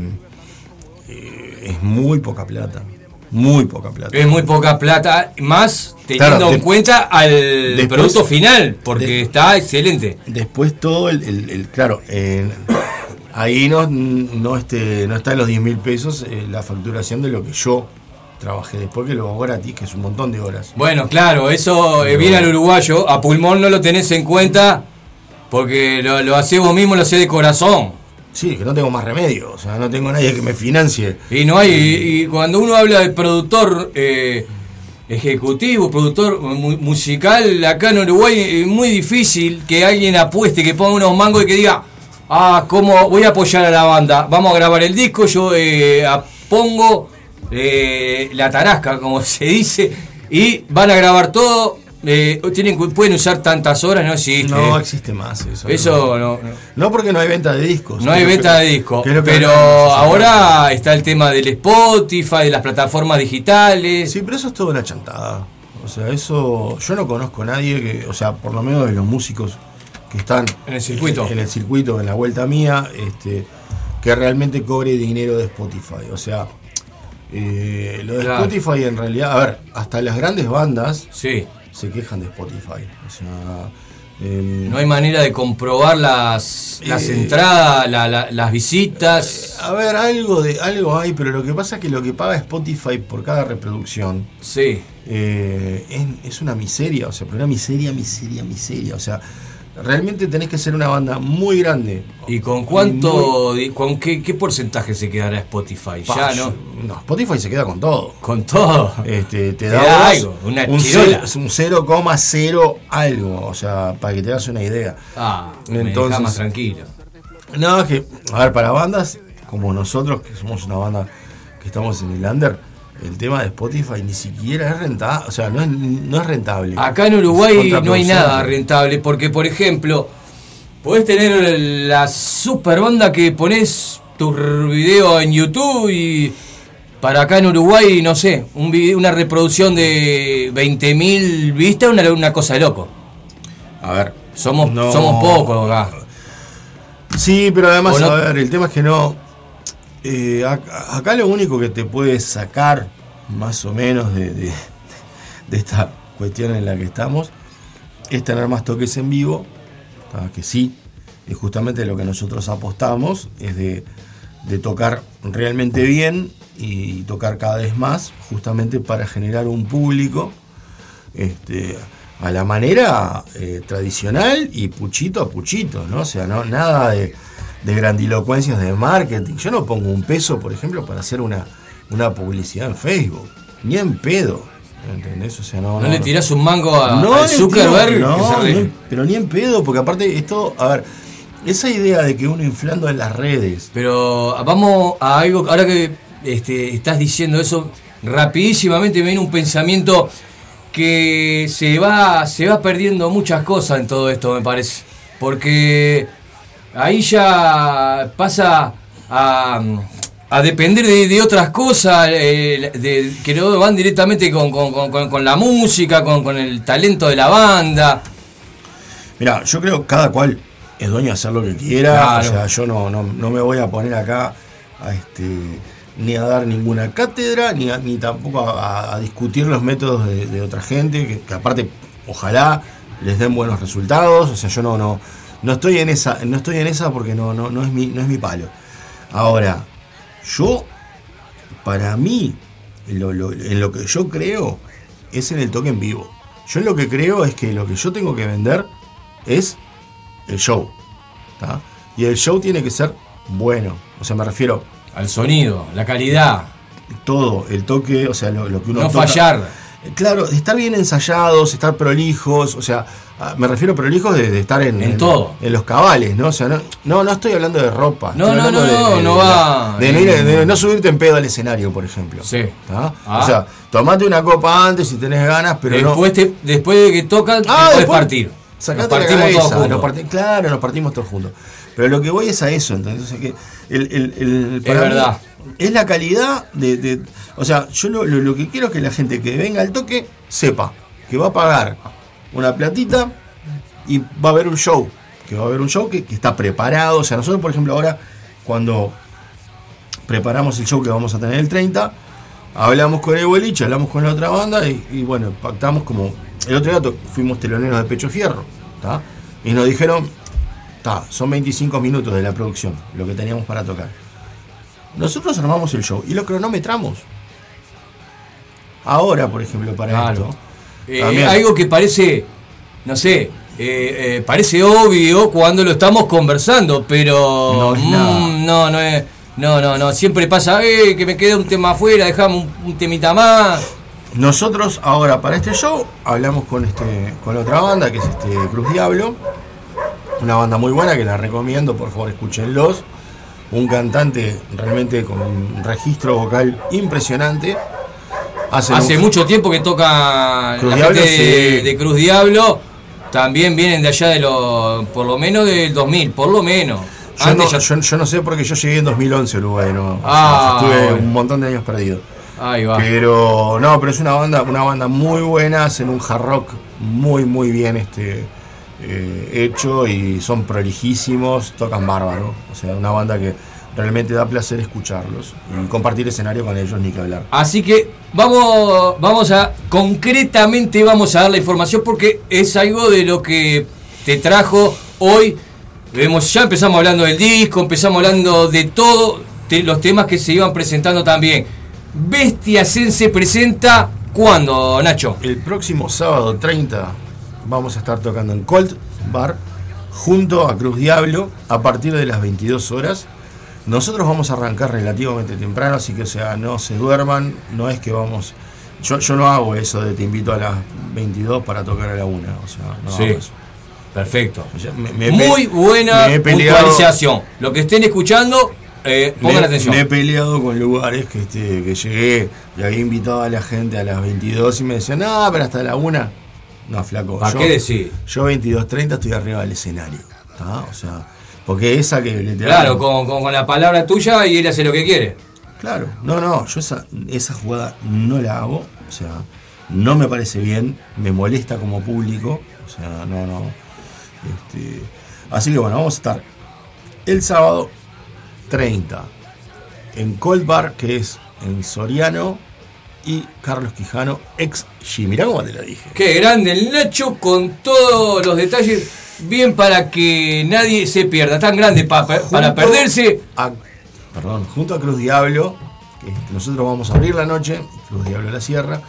eh, es muy poca plata. Muy poca plata. Es muy poca plata, más teniendo Claro, en cuenta al después- producto final, porque está excelente. Después todo el, el- el- claro, ahí no, no, este, no está en los 10 mil pesos eh, la facturación de lo que yo trabajé después, que lo hago gratis, que es un montón de horas. Bueno, claro, eso eh, viene al uruguayo, a pulmón no lo tenés en cuenta, porque lo, lo hacés vos mismo, lo hacés de corazón. Sí, que no tengo más remedio, o sea, no tengo nadie que me financie. Y no hay, y, y cuando uno habla de productor eh, ejecutivo, productor mu- musical, acá en Uruguay es muy difícil que alguien apueste, que ponga unos mangos y que diga, ah, ¿cómo voy a apoyar a la banda? Vamos a grabar el disco, yo eh, pongo eh, la tarasca, como se dice, y van a grabar todo. eh, tienen, pueden usar tantas horas, no existe. No existe más eso. Eso no, no. No porque no hay venta de discos. No hay venta que- de disco, que es lo que pero ahora está el tema del Spotify, de las plataformas digitales. Sí, pero eso es toda una chantada. O sea, eso. Yo no conozco a nadie que. O sea, por lo menos de los músicos que están. En el circuito. En el circuito, en la vuelta mía, este, que realmente cobre dinero de Spotify. O sea. eh, lo de Claro. Spotify en realidad, a ver, hasta las grandes bandas Sí. se quejan de Spotify. O sea, em, No hay manera de comprobar las, las Eh, entradas, la- la- las visitas. a ver, algo de algo hay, pero lo que pasa es que lo que paga Spotify por cada reproducción Sí. eh, es, es una miseria, o sea, pero una miseria, miseria, miseria. O sea, realmente tenés que ser una banda muy grande. ¿Y con cuánto, con qué, qué porcentaje se quedará Spotify? Pa, Ya, ¿no? No, Spotify se queda con todo. Con todo. Este, te Te da, da algo, una un, chirola. cero- un 0,0 algo, o sea, para que te hagas una idea. Ah, me Entonces- deja más tranquilo. No, es que, a ver, para bandas como nosotros, que somos una banda que estamos en el under, el tema de Spotify ni siquiera es rentable, o sea, no es, no es rentable. Acá en Uruguay no hay nada rentable porque, por ejemplo, podés tener la super banda que pones tu video en YouTube y para acá en Uruguay, no sé, un video- una reproducción de 20.000 vistas, una, una cosa de loco. A ver, Somos, no- somos pocos acá. Sí, pero además, no- a ver, el tema es que no. Eh, ac- acá lo único que te puede sacar, más o menos, de, esta cuestión en la que estamos, es tener más toques en vivo. Que sí, es justamente lo que nosotros apostamos, es de, de tocar realmente bien y tocar cada vez más, justamente para generar un público este, a la manera eh, tradicional y puchito a puchito, ¿no? O sea, no, nada de, de grandilocuencias de marketing. Yo no pongo un peso, por ejemplo, para hacer una, una publicidad en Facebook. Ni en pedo. ¿Entendés? O sea, no. ¿No, le tirás un mango a, No al Zuckerberg? tiro, no, no, pero ni en pedo, porque aparte esto, a ver, esa idea de que uno inflando en las redes. Pero vamos a algo, ahora que este, estás diciendo eso, rapidísimamente me viene un pensamiento que se va, se va perdiendo muchas cosas en todo esto, me parece. Porque ahí ya pasa a, a depender de, de otras cosas, eh, de, que no van directamente con, con- con- con- la música, con, con el talento de la banda. Mira, yo creo que cada cual es dueño de hacer lo que quiera. Claro. O sea, yo no, no, no me voy a poner acá a este, ni a dar ninguna cátedra, ni, a- ni tampoco a, a discutir los métodos de, de otra gente, que, que aparte, ojalá les den buenos resultados. O sea, yo no, no, no estoy en esa, no estoy en esa porque no, no, no es mi, no es mi palo. Ahora, yo para mí, lo- lo- en lo que yo creo, es en el toque en vivo. Yo en lo que creo es que lo que yo tengo que vender es el show. ¿tá? Y el show tiene que ser bueno. O sea, me refiero. Al sonido, la calidad. Todo, el toque, o sea, lo, lo que uno No toca. fallar. Claro, estar bien ensayados, estar prolijos, o sea, ah, me refiero a prolijos de, de estar en, En todo. en los cabales, ¿no? O sea, no, no, no estoy hablando de ropa. No, no, no, de- no, de- no va De, no subirte en pedo al escenario, por ejemplo. Sí. Ah. O sea, tomate una copa antes si tenés ganas, pero no. después, te- después de que tocan, Ah, después partir. Nos Sacate la partimos cabeza, todos juntos. nos parti- claro, nos partimos todos juntos. Pero lo que voy es a eso, sea, que el, el- el- Es para mí verdad. Es la calidad de, O sea, yo lo, lo- que quiero es que la gente que venga al toque sepa que va a pagar una platita y va a haber un show. Que va a haber un show que, está preparado. O sea, nosotros, por ejemplo, ahora, cuando preparamos el show que vamos a tener el 30, hablamos con el boliche, hablamos con la otra banda y, bueno, pactamos como. El otro día fuimos teloneros de Pecho Fierro, ¿tá? Y nos dijeron, "Ta, son 25 minutos de la producción, lo que teníamos para tocar. Nosotros armamos el show y lo cronometramos. Ahora, por ejemplo, para Claro. esto. Eh, algo que parece, no sé, eh, eh, parece obvio cuando lo estamos conversando, pero No es mm, no, no es, no, no, no, siempre pasa, eh, que me queda un tema afuera, dejamos un, un temita más. Nosotros ahora para este show hablamos con este con otra banda que es este Cruz Diablo, una banda muy buena que la recomiendo, por favor escúchenlos. Un cantante realmente con un registro vocal impresionante. Hace un- mucho tiempo que toca Cruz la Diablo, gente de, sí. de Cruz Diablo, también vienen de allá de los, por lo menos del 2000, por lo menos. Yo Antes no, ya- yo- yo no sé porque yo llegué en 2011 a Uruguay, ¿no? O sea, Ah, estuve bueno. un montón de años perdido. Ahí va. Pero no, pero es una banda, una banda muy buena, hacen un hard rock muy muy bien este eh, hecho y son prolijísimos, tocan bárbaro. O sea, una banda que realmente da placer escucharlos y compartir escenario con ellos, ni que hablar. Así que vamos, vamos a, concretamente vamos a dar la información porque es algo de lo que te trajo hoy. Vemos, ya empezamos hablando del disco, empezamos hablando de todo, de los temas que se iban presentando también. Bestia Zen se presenta cuándo, Nacho? El próximo sábado 30 vamos a estar tocando en Colt Bar junto a Cruz Diablo a partir de las 22 horas. Nosotros vamos a arrancar relativamente temprano, así que o sea, no se duerman, no es que vamos... Yo, yo no hago eso de te invito a las 22 para tocar a la 1, o sea, no Sí. hago eso. Perfecto. Ya me- me- Muy buena puntualización. Lo que estén escuchando, eh, pongan me, atención. me he peleado con lugares que, este, que llegué y había invitado a la gente a las 22 y me decían, no, pero hasta la 1. No, flaco. ¿Para qué decir? Yo 22.30 estoy arriba del escenario. ¿tá? O sea, porque esa que literal- Claro, con, con- con la palabra tuya y él hace lo que quiere. Claro, no, no, yo esa, esa jugada no la hago. O sea, no me parece bien, me molesta como público. O sea, no, no. Este, así que bueno, vamos a estar el sábado 30 en Cold Bar, que es en Soriano, y Carlos Quijano, ex G. Mirá cómo te lo dije. Qué grande el Nacho con todos los detalles. Bien para que nadie se pierda. Tan grande pa- pa- para perderse. a- perdón, junto a Cruz Diablo, que este, nosotros vamos a abrir la noche, Cruz Diablo la Sierra.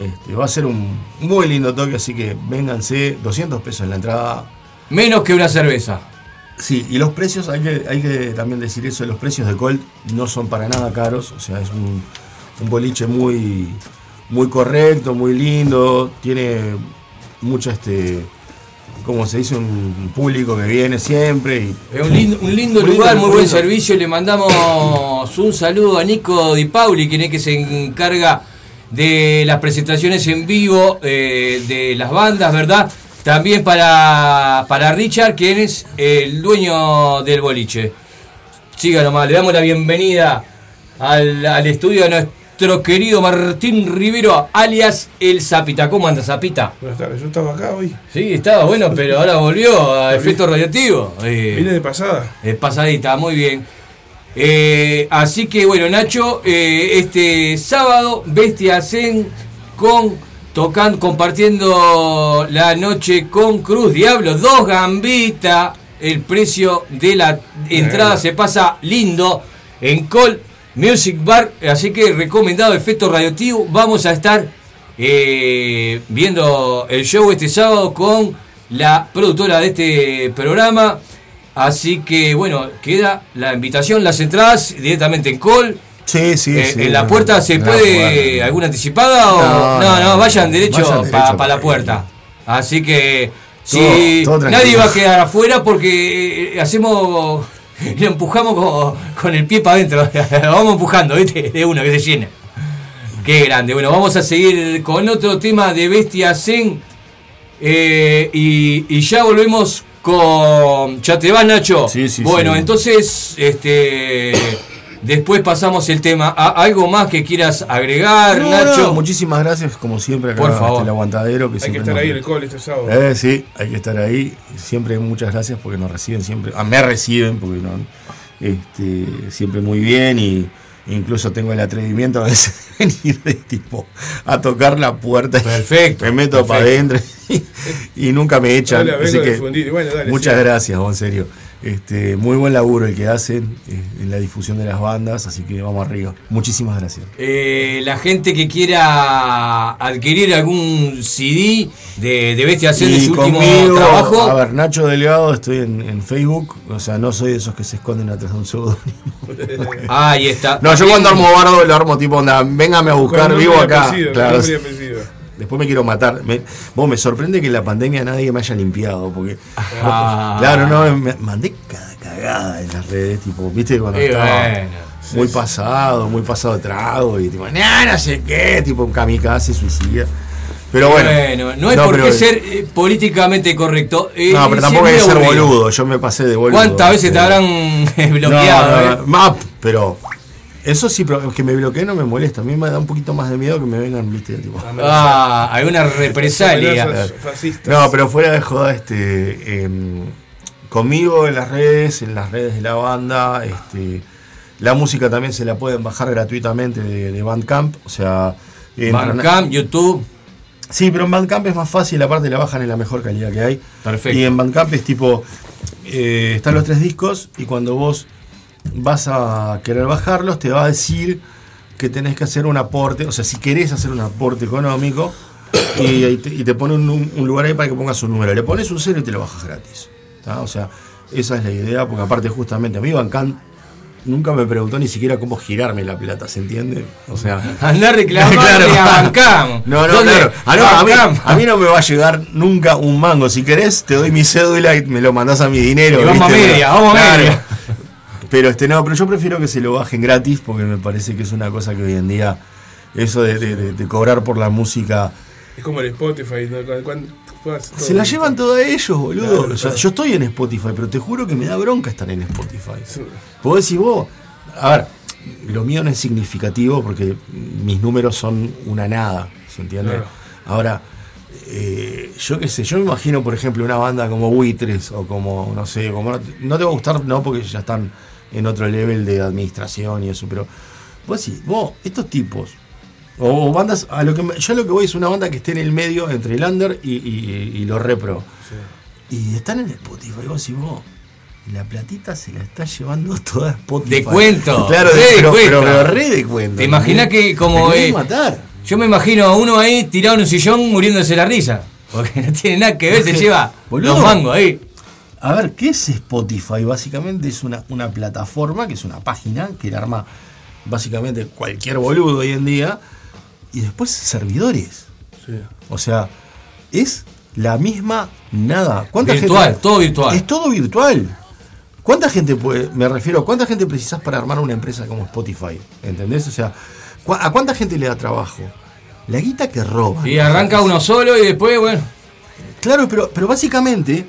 Este, va a ser un muy lindo toque, así que vénganse, 200 pesos en la entrada. Menos que una cerveza. Sí, y los precios, hay que, hay que también decir eso, los precios de Colt no son para nada caros, o sea, es un, un boliche muy, muy correcto, muy lindo, tiene mucha, este, como se dice, un público que viene siempre. Y, Es un lindo, un lindo lugar, lindo, muy muy buen lindo. servicio. Le mandamos un saludo a Nico Di Pauli, quien es que se encarga de las presentaciones en vivo eh, de las bandas, ¿verdad? También para, para Richard, quien es el dueño del boliche. Siga nomás, le damos la bienvenida al, al estudio de nuestro querido Martín Rivero, alias El Zapita. ¿Cómo anda, Zapita? Buenas tardes, yo estaba acá hoy. Sí, estaba bueno, pero ahora volvió a efecto radioactivo. Eh, Vine de pasada. eh, pasadita, muy bien. Eh, así que bueno, Nacho, eh, este sábado, Bestia Zen con tocando, compartiendo la noche con Cruz Diablo, dos gambitas. El precio de la entrada se pasa lindo en Col Music Bar, así que recomendado efecto radioactivo. Vamos a estar eh, viendo el show este sábado con la productora de este programa. Así que bueno, queda la invitación, las entradas directamente en call. Sí, sí, Eh, sí. ¿En la puerta se puede alguna anticipada o No, no? Vayan derecho para la para puerta. Así que Todo- si todo nadie va a quedar afuera porque eh, hacemos lo empujamos con, con el pie para adentro. Lo vamos empujando, ¿viste? De uno que se llena. Qué grande. Bueno, vamos a seguir con otro tema de Bestia Zen. Eh, y, y ya volvemos con. ¿Ya te vas, Nacho? Sí, sí, Bueno, sí. entonces, este. Después pasamos el tema. ¿A- ¿Algo más que quieras agregar, No, Nacho? no, muchísimas gracias, como siempre, acá Por hasta favor. el aguantadero. Que Hay que estar nos- ahí en el call este sábado. Eh, sí, hay que estar ahí. Siempre muchas gracias porque nos reciben siempre. Ah, me reciben porque no, este, siempre muy bien y incluso tengo el atrevimiento a veces de venir de tipo a tocar la puerta. Perfecto. Me meto para adentro y, y nunca me echan. Así que. Bueno, dale, muchas sí. gracias, vos, en serio. Este, muy buen laburo el que hacen eh, en la difusión de las bandas, así que vamos arriba. Muchísimas gracias. Eh, la gente que quiera adquirir algún CD de, de Bestia Zen de su último trabajo. A ver, Nacho Delgado, estoy en, en Facebook. O sea, no soy de esos que se esconden atrás de un seudónimo. Ah, ahí está. No, yo cuando armo bardo lo armo tipo, onda, véngame a buscar, vivo acá. Claro. Después me quiero matar. Me, vos, me sorprende que en la pandemia nadie me haya limpiado. Porque. Ah. Claro, no, me mandé cada cagada en las redes, tipo, viste, cuando estaba bueno, muy pasado, muy pasado de trago, y tipo, no, no sé qué, tipo un kamikaze suicida. Pero bueno. no hay por pero- qué ser eh, políticamente correcto. Eh, No, pero tampoco hay que ser boludo. Yo me pasé de boludo. ¿Cuántas veces te Pero- habrán eh, bloqueado? No, eh? no, ma- pero eso sí, pero que me bloqueen no me molesta. A mí me da un poquito más de miedo que me vengan, viste, tipo. Ah, alguna represalia. Amenazas fascistas. No, pero fuera de joda, este, em, conmigo en las redes, en las redes de la banda, este, la música también se la pueden bajar gratuitamente de, de Bandcamp, o sea, Bandcamp, YouTube. Sí, pero en Bandcamp es más fácil, aparte la bajan en la mejor calidad que hay. Perfecto. Y en Bandcamp es tipo, eh, están los tres discos y cuando vos vas a querer bajarlos, te va a decir que tenés que hacer un aporte, o sea, si querés hacer un aporte económico, y, y te, y te pone un, un lugar ahí para que pongas un número. Le pones un cero y te lo bajas gratis. ¿tá? O sea, esa es la idea, porque aparte justamente a mí Bandcamp nunca me preguntó ni siquiera cómo girarme la plata, ¿se entiende? O sea... Andá reclamando a Bandcamp. No, no, claro. Ah, no, a, mí, Bandcamp. a mí no me va a llegar nunca un mango. Si querés, te doy mi cédula y me lo mandás a mi dinero. Y vamos a media, vamos a Claro. media. Pero este no, pero yo prefiero que se lo bajen gratis porque me parece que es una cosa que hoy en día, eso de, de- de- de cobrar por la música, Es como el Spotify. se la llevan todos ellos, boludo. Claro, O sea, claro. yo estoy en Spotify, pero te juro que me da bronca estar en Spotify. Vos decís vos, a ver, lo mío no es significativo porque mis números son una nada, ¿se entiende? Claro. Ahora, eh, yo qué sé, yo me imagino, por ejemplo, una banda como Buitres o como, no sé, como no, no te va a gustar, no, porque ya están en otro level de administración y eso, pero vos decís, vos, estos tipos, o, bandas, a lo que yo lo que voy es una banda que esté en el medio entre el under y, y- y lo repro. Y están en Spotify, vos decís, vos, la platita se la está llevando toda Spotify. De cuento. Claro, re de, de pero, cuento. pero- pero re de cuento. ¿Te imaginas que como eh, matar. Yo me imagino a uno ahí tirado en un sillón muriéndose la risa. Porque no tiene nada que ver, se lleva boludo, los mangos ahí. A ver, ¿qué es Spotify? Básicamente es una, una plataforma, que es una página que la arma básicamente cualquier boludo hoy en día, y después servidores. O sea, es la misma nada. ¿Cuánta Virtual, gente- todo virtual. Es todo virtual. ¿Cuánta gente puede, me refiero, cuánta gente precisás para armar una empresa como Spotify? ¿Entendés? O sea, ¿cu- ¿a cuánta gente le da trabajo? La guita que roba. Y arranca uno solo y después, bueno. Claro, pero, pero básicamente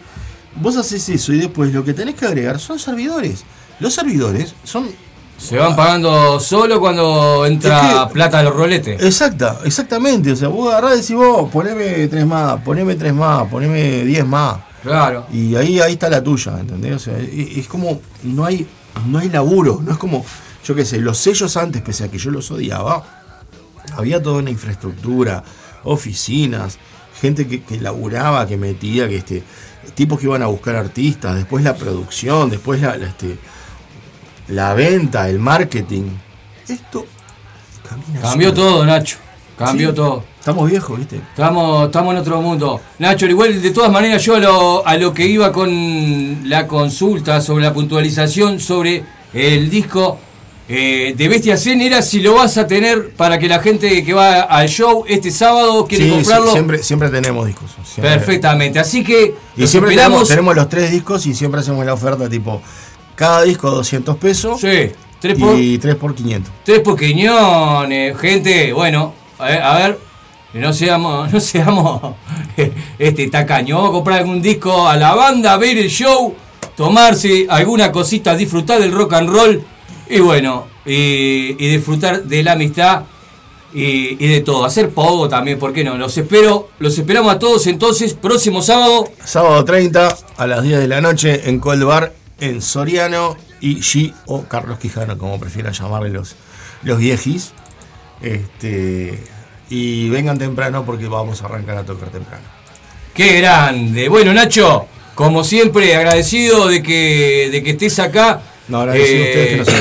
vos haces eso y después lo que tenés que agregar son servidores. Los servidores son... Se van pagando solo cuando entra Es que- plata a los roletes. Exacta, exactamente. O sea, vos agarrás y decís vos, poneme tres más, poneme tres más, poneme diez más. Claro. Y ahí, ahí está la tuya, ¿entendés? O sea, es, es como, no hay, no hay laburo, no es como, yo qué sé, los sellos antes, pese a que yo los odiaba, había toda una infraestructura, oficinas, gente que, que laburaba, que metía, que este, tipos que iban a buscar artistas, después la producción, después la, la, este, la venta, el marketing. Esto camina Cambió todo, Nacho. Cambió Sí. todo. Estamos viejos, ¿viste? Estamos, estamos en otro mundo. Nacho, igual de todas maneras yo a lo, a lo que iba con la consulta sobre la puntualización sobre el disco eh, de Bestia Zen era si lo vas a tener para que la gente que va al show este sábado quiere Sí, sí, comprarlo. siempre, siempre tenemos discos. siempre. Perfectamente. Así que Y siempre tenemos, tenemos los tres discos y siempre hacemos la oferta tipo cada disco 200 pesos Sí, tres por- y 3 por 500. Tres pequeñones, gente. Bueno, a ver, a ver, que no seamos, no seamos este tacaño. Vamos a comprar algún disco a la banda, ver el show, tomarse alguna cosita, disfrutar del rock and roll y bueno, y, y disfrutar de la amistad y, y de todo. Hacer pogo también, ¿por qué no? Los espero, los esperamos a todos entonces, próximo sábado. Sábado 30 a las 10 de la noche en Cold Bar en Soriano y G o Carlos Quijano, como prefieran llamarle los, los viejis. Este, y vengan temprano porque vamos a arrancar a tocar temprano. ¡Qué grande! Bueno, Nacho, como siempre, agradecido de que, de que estés acá. No, agradecido a Eh, ustedes que nos sí,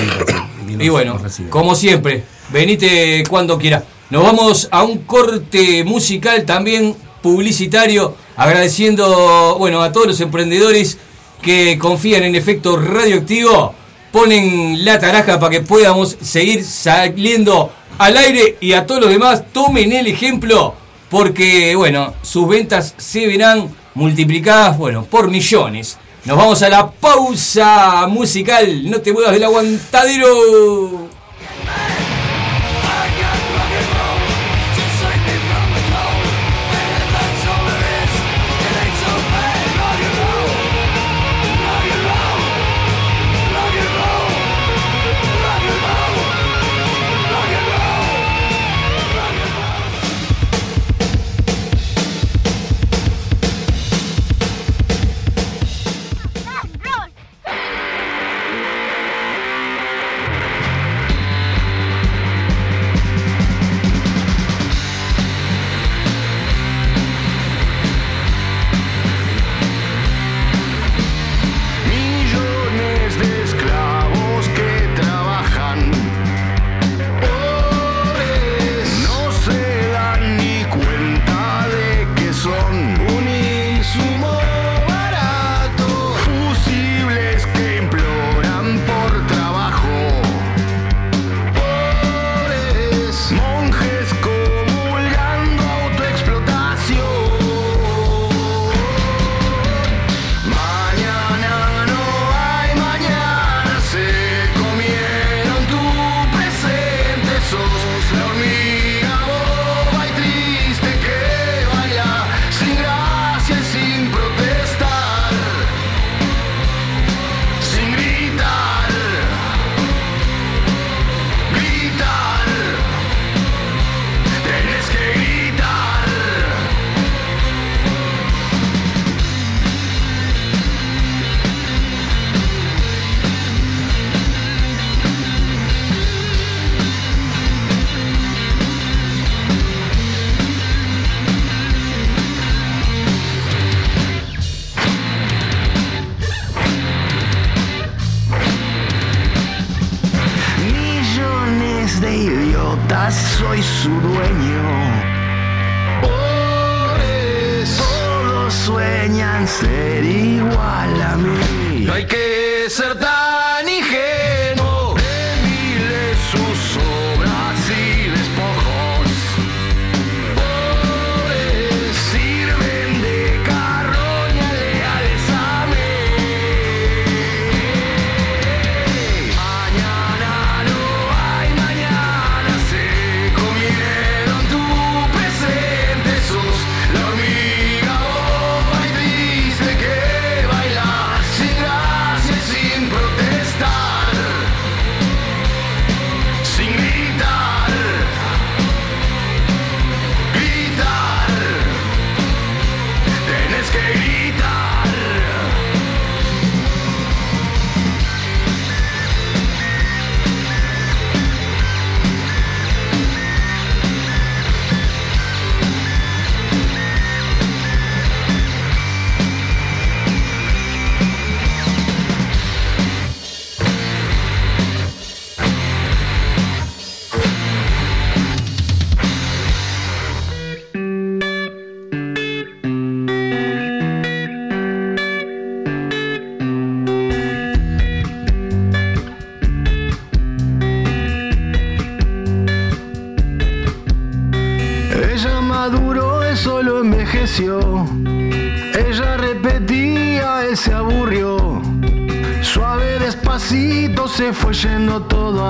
y nos- Y bueno, nos como siempre, venite cuando quieras. Nos vamos a un corte musical también publicitario, agradeciendo bueno, a todos los emprendedores que confían en efecto radioactivo, ponen la taraja para que podamos seguir saliendo al aire y a todos los demás tomen el ejemplo porque bueno, sus ventas se verán multiplicadas bueno, por millones. Nos vamos a la pausa musical, no te muevas del aguantadero.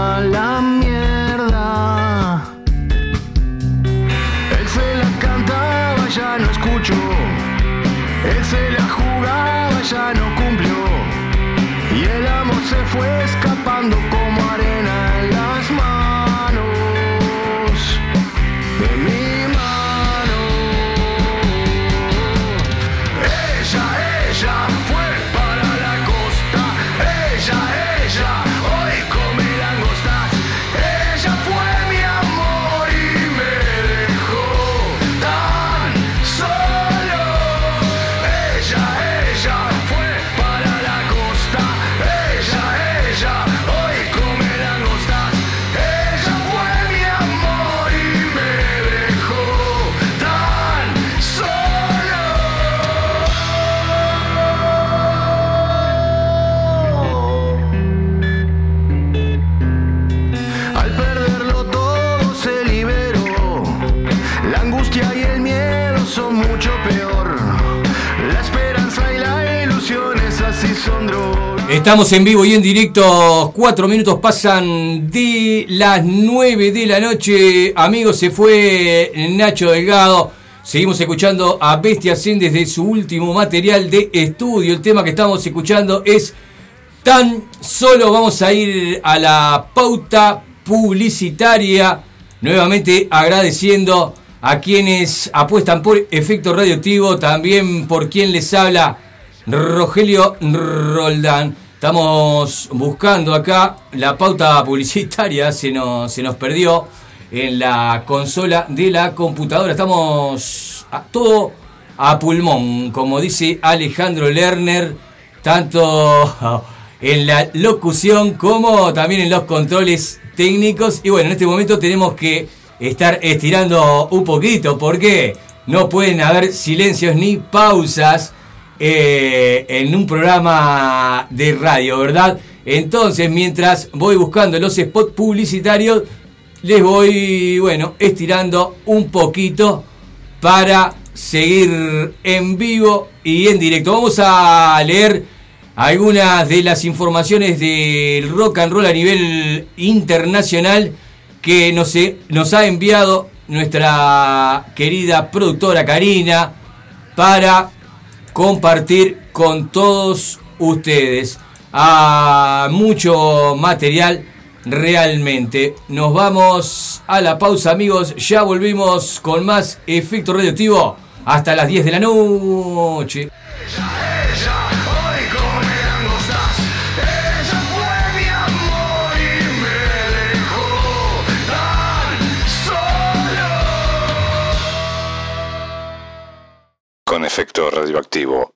Todo Estamos en vivo y en directo. Cuatro minutos pasan de las nueve de la noche. Amigos, se fue Nacho Delgado. Seguimos escuchando a Bestia Zen desde su último material de estudio. El tema que estamos escuchando es Tan Solo. Vamos a ir a la pauta publicitaria. Nuevamente agradeciendo a quienes apuestan por efecto radioactivo. También por quien les habla Rogelio Roldán. Estamos buscando acá la pauta publicitaria, se nos, se nos perdió en la consola de la computadora. Estamos a todo a pulmón, como dice Alejandro Lerner, tanto en la locución como también en los controles técnicos. Y bueno, en este momento tenemos que estar estirando un poquito porque no pueden haber silencios ni pausas eh, en un programa de radio, ¿verdad? Entonces, mientras voy buscando los spots publicitarios, les voy, bueno, estirando un poquito para seguir en vivo y en directo. Vamos a leer algunas de las informaciones del rock and roll a nivel internacional que nos, nos ha enviado nuestra querida productora Karina para compartir con todos ustedes. A mucho material realmente. Nos vamos a la pausa amigos, ya volvimos con más efecto radioactivo hasta las 10 de la noche. Con efecto radioactivo.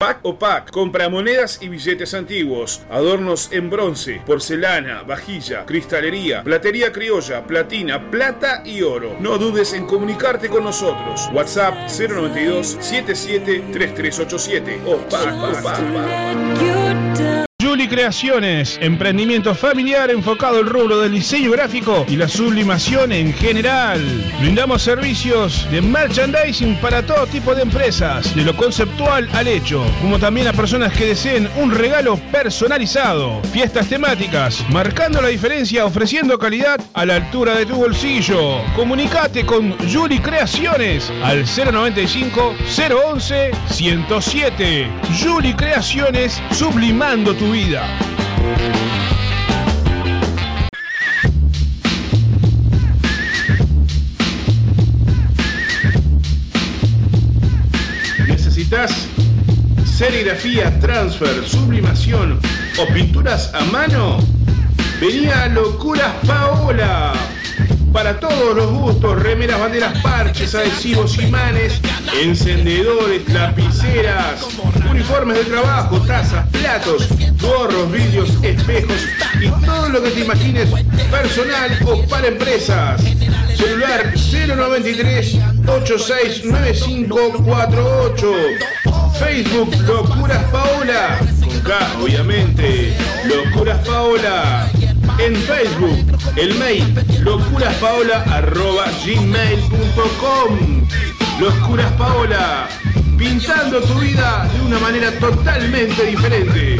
Pack o compra monedas y billetes antiguos, adornos en bronce, porcelana, vajilla, cristalería, platería criolla, platina, plata y oro. No dudes en comunicarte con nosotros. WhatsApp 092 77 3387 o Pack o Pack. Julie Creaciones, emprendimiento familiar enfocado al rubro del diseño gráfico y la sublimación en general. Brindamos servicios de merchandising para todo tipo de empresas, de lo conceptual al hecho, como también a personas que deseen un regalo personalizado. Fiestas temáticas, marcando la diferencia ofreciendo calidad a la altura de tu bolsillo. Comunicate con Julie Creaciones al 095 011 107. Julie Creaciones, sublimando tu vida. ¿Necesitas serigrafía, transfer, sublimación o pinturas a mano? Venía Locuras Paola. Para todos los gustos, remeras, banderas, parches, adhesivos, imanes, encendedores, lapiceras, uniformes de trabajo, tazas, platos, gorros, vidrios, espejos y todo lo que te imagines personal o para empresas. Celular 093 869548. Facebook Locuras Paola. Con K, obviamente. Locuras Paola. En Facebook, el mail locuraspaola.gmail.com Locuras Paola, pintando tu vida de una manera totalmente diferente.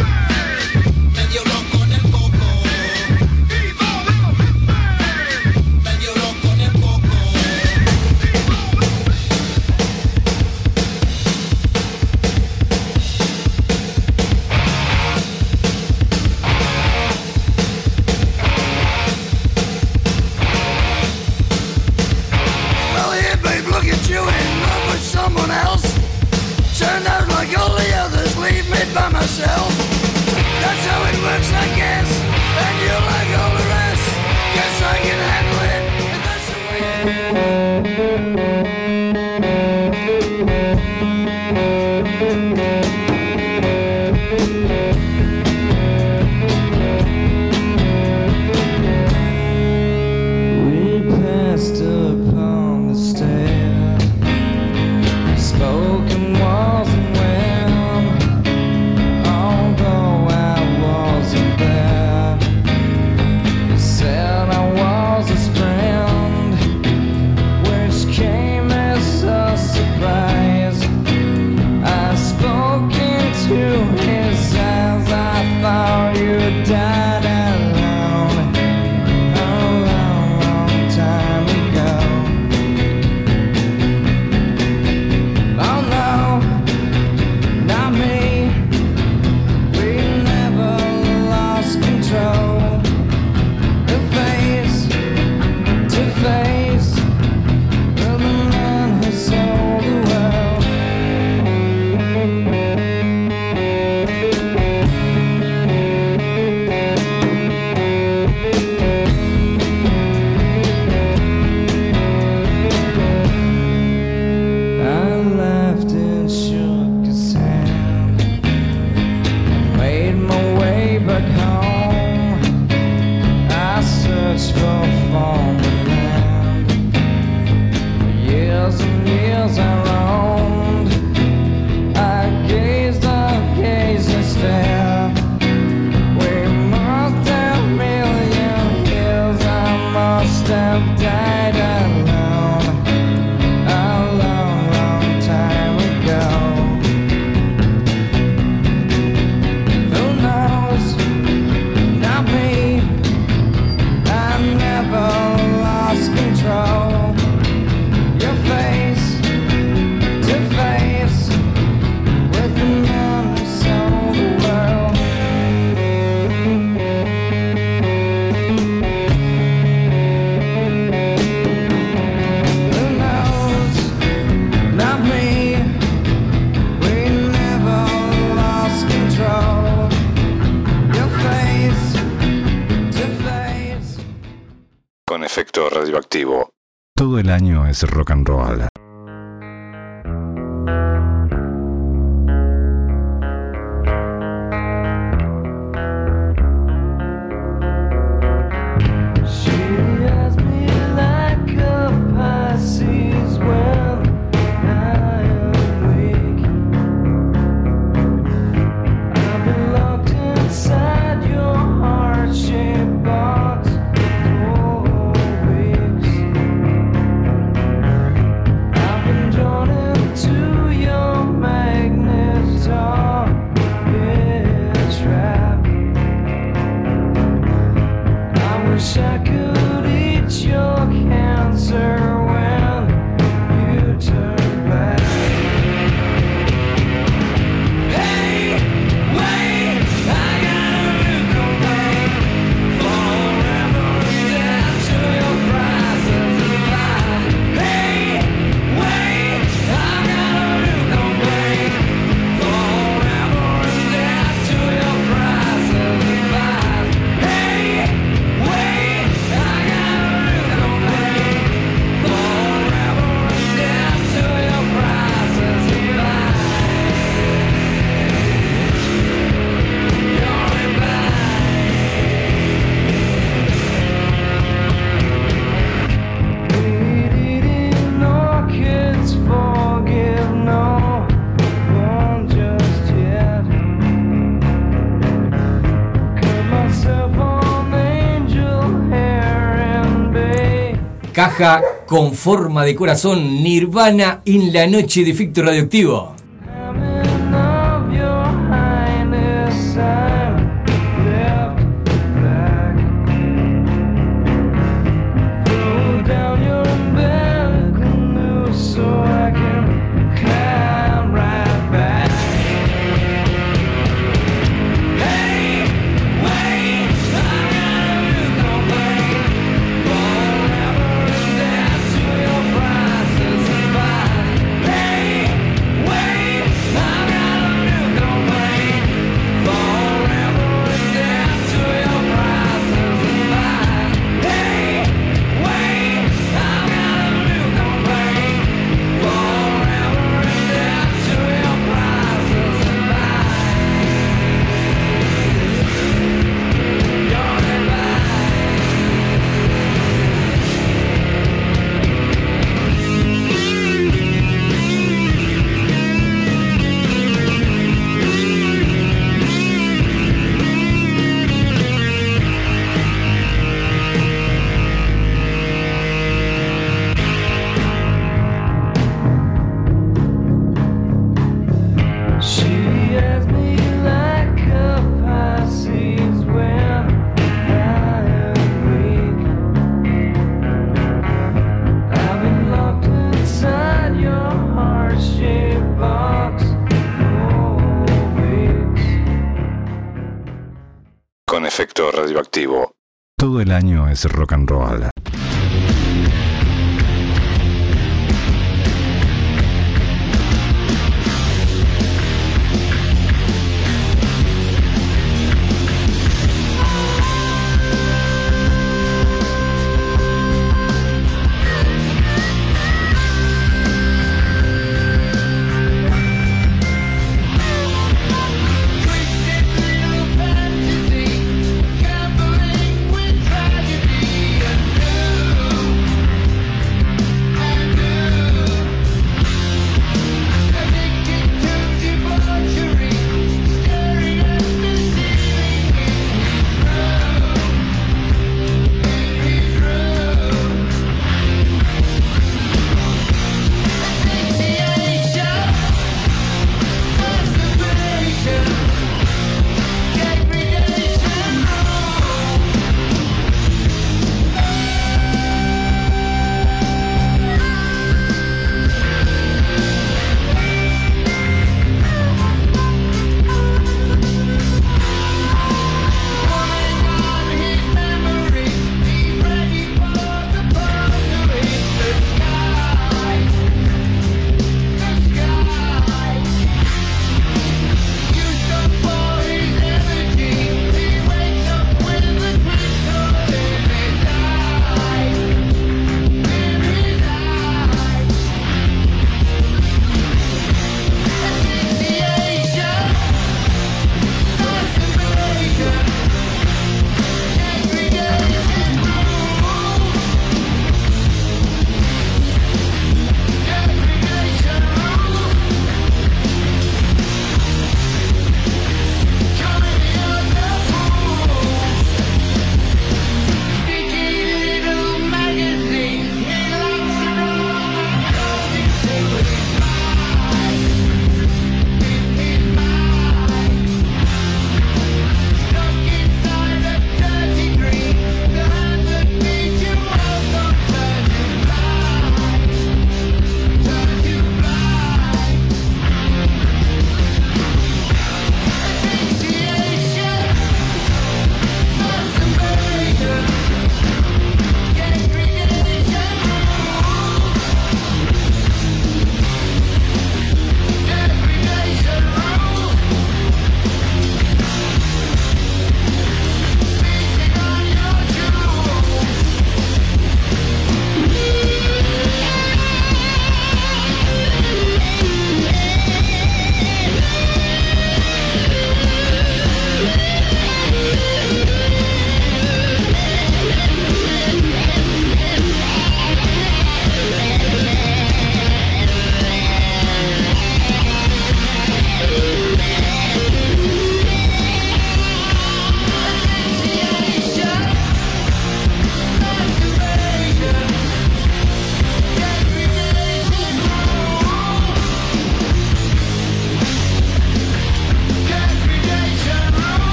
Es rock and roll. forma de corazón, Nirvana en la noche de efecto radioactivo. Radioactivo. Todo el año es rock and roll.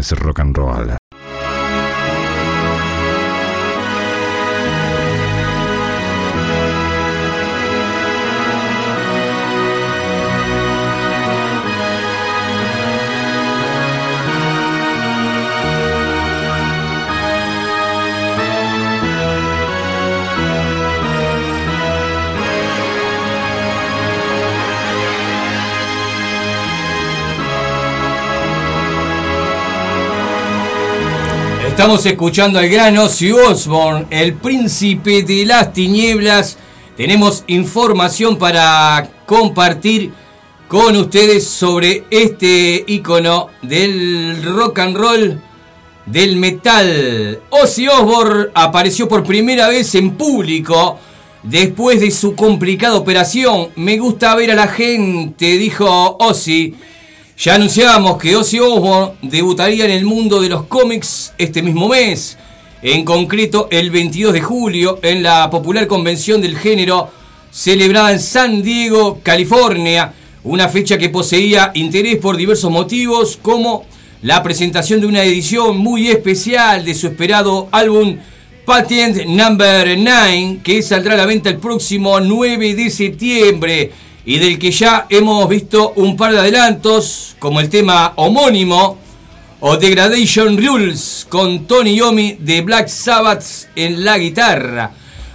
Es rock and roll. Escuchando al gran Ozzy Osbourne, el príncipe de las tinieblas. Tenemos información para compartir con ustedes sobre este icono del rock and roll, del metal. Ozzy Osbourne apareció por primera vez en público después de su complicada operación. Me gusta ver a la gente, dijo Ozzy. Ya anunciábamos que Ozzy Osbourne debutaría en el mundo de los cómics este mismo mes, en concreto el 22 de julio, en la popular convención del género celebrada en San Diego, California, una fecha que poseía interés por diversos motivos, como la presentación de una edición muy especial de su esperado álbum Patent Number 9, que saldrá a la venta el próximo 9 de septiembre y del que ya hemos visto un par de adelantos, como el tema homónimo o Degradation Rules con Tony Yomi de Black Sabbath en la guitarra.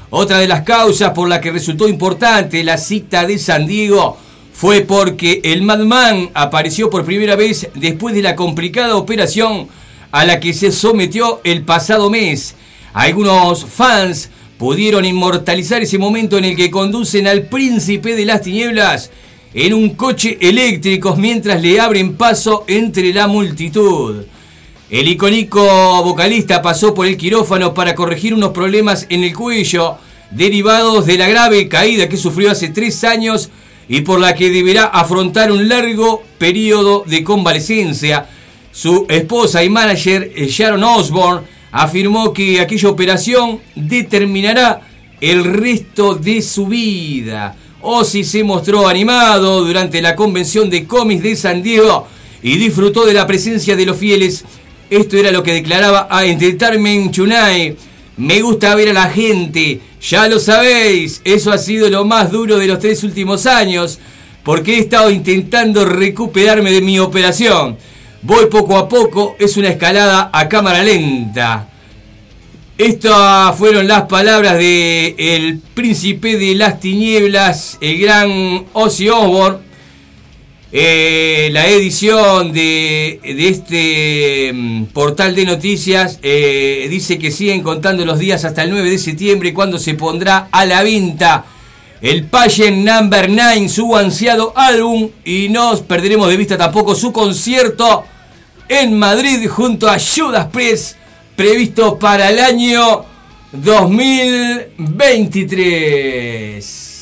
Otra de las causas por la que resultó importante la cita de San Diego fue porque el Madman apareció por primera vez después de la complicada operación a la que se sometió el pasado mes. Algunos fans pudieron inmortalizar ese momento en el que conducen al príncipe de las tinieblas en un coche eléctrico mientras le abren paso entre la multitud. El icónico vocalista pasó por el quirófano para corregir unos problemas en el cuello derivados de la grave caída que sufrió hace tres años y por la que deberá afrontar un largo periodo de convalecencia. Su esposa y manager eh, Sharon Osbourne afirmó que aquella operación determinará el resto de su vida. Ozzy se mostró animado durante la convención de cómics de San Diego y disfrutó de la presencia de los fieles. Esto era lo que declaraba a Entertainment Tonight. Me gusta ver a la gente, ya lo sabéis, eso ha sido lo más duro de los tres últimos años, porque he estado intentando recuperarme de mi operación. Voy poco a poco, es una escalada a cámara lenta. Estas fueron las palabras de el príncipe de las tinieblas, el gran Ozzy Osbourne. Eh, la edición de, de este mm, portal de noticias eh, dice que siguen contando los días hasta el 9 de septiembre cuando se pondrá a la venta el Pageant Number 9, su ansiado álbum, y no perderemos de vista tampoco su concierto en Madrid junto a Judas Priest, previsto para el año 2023.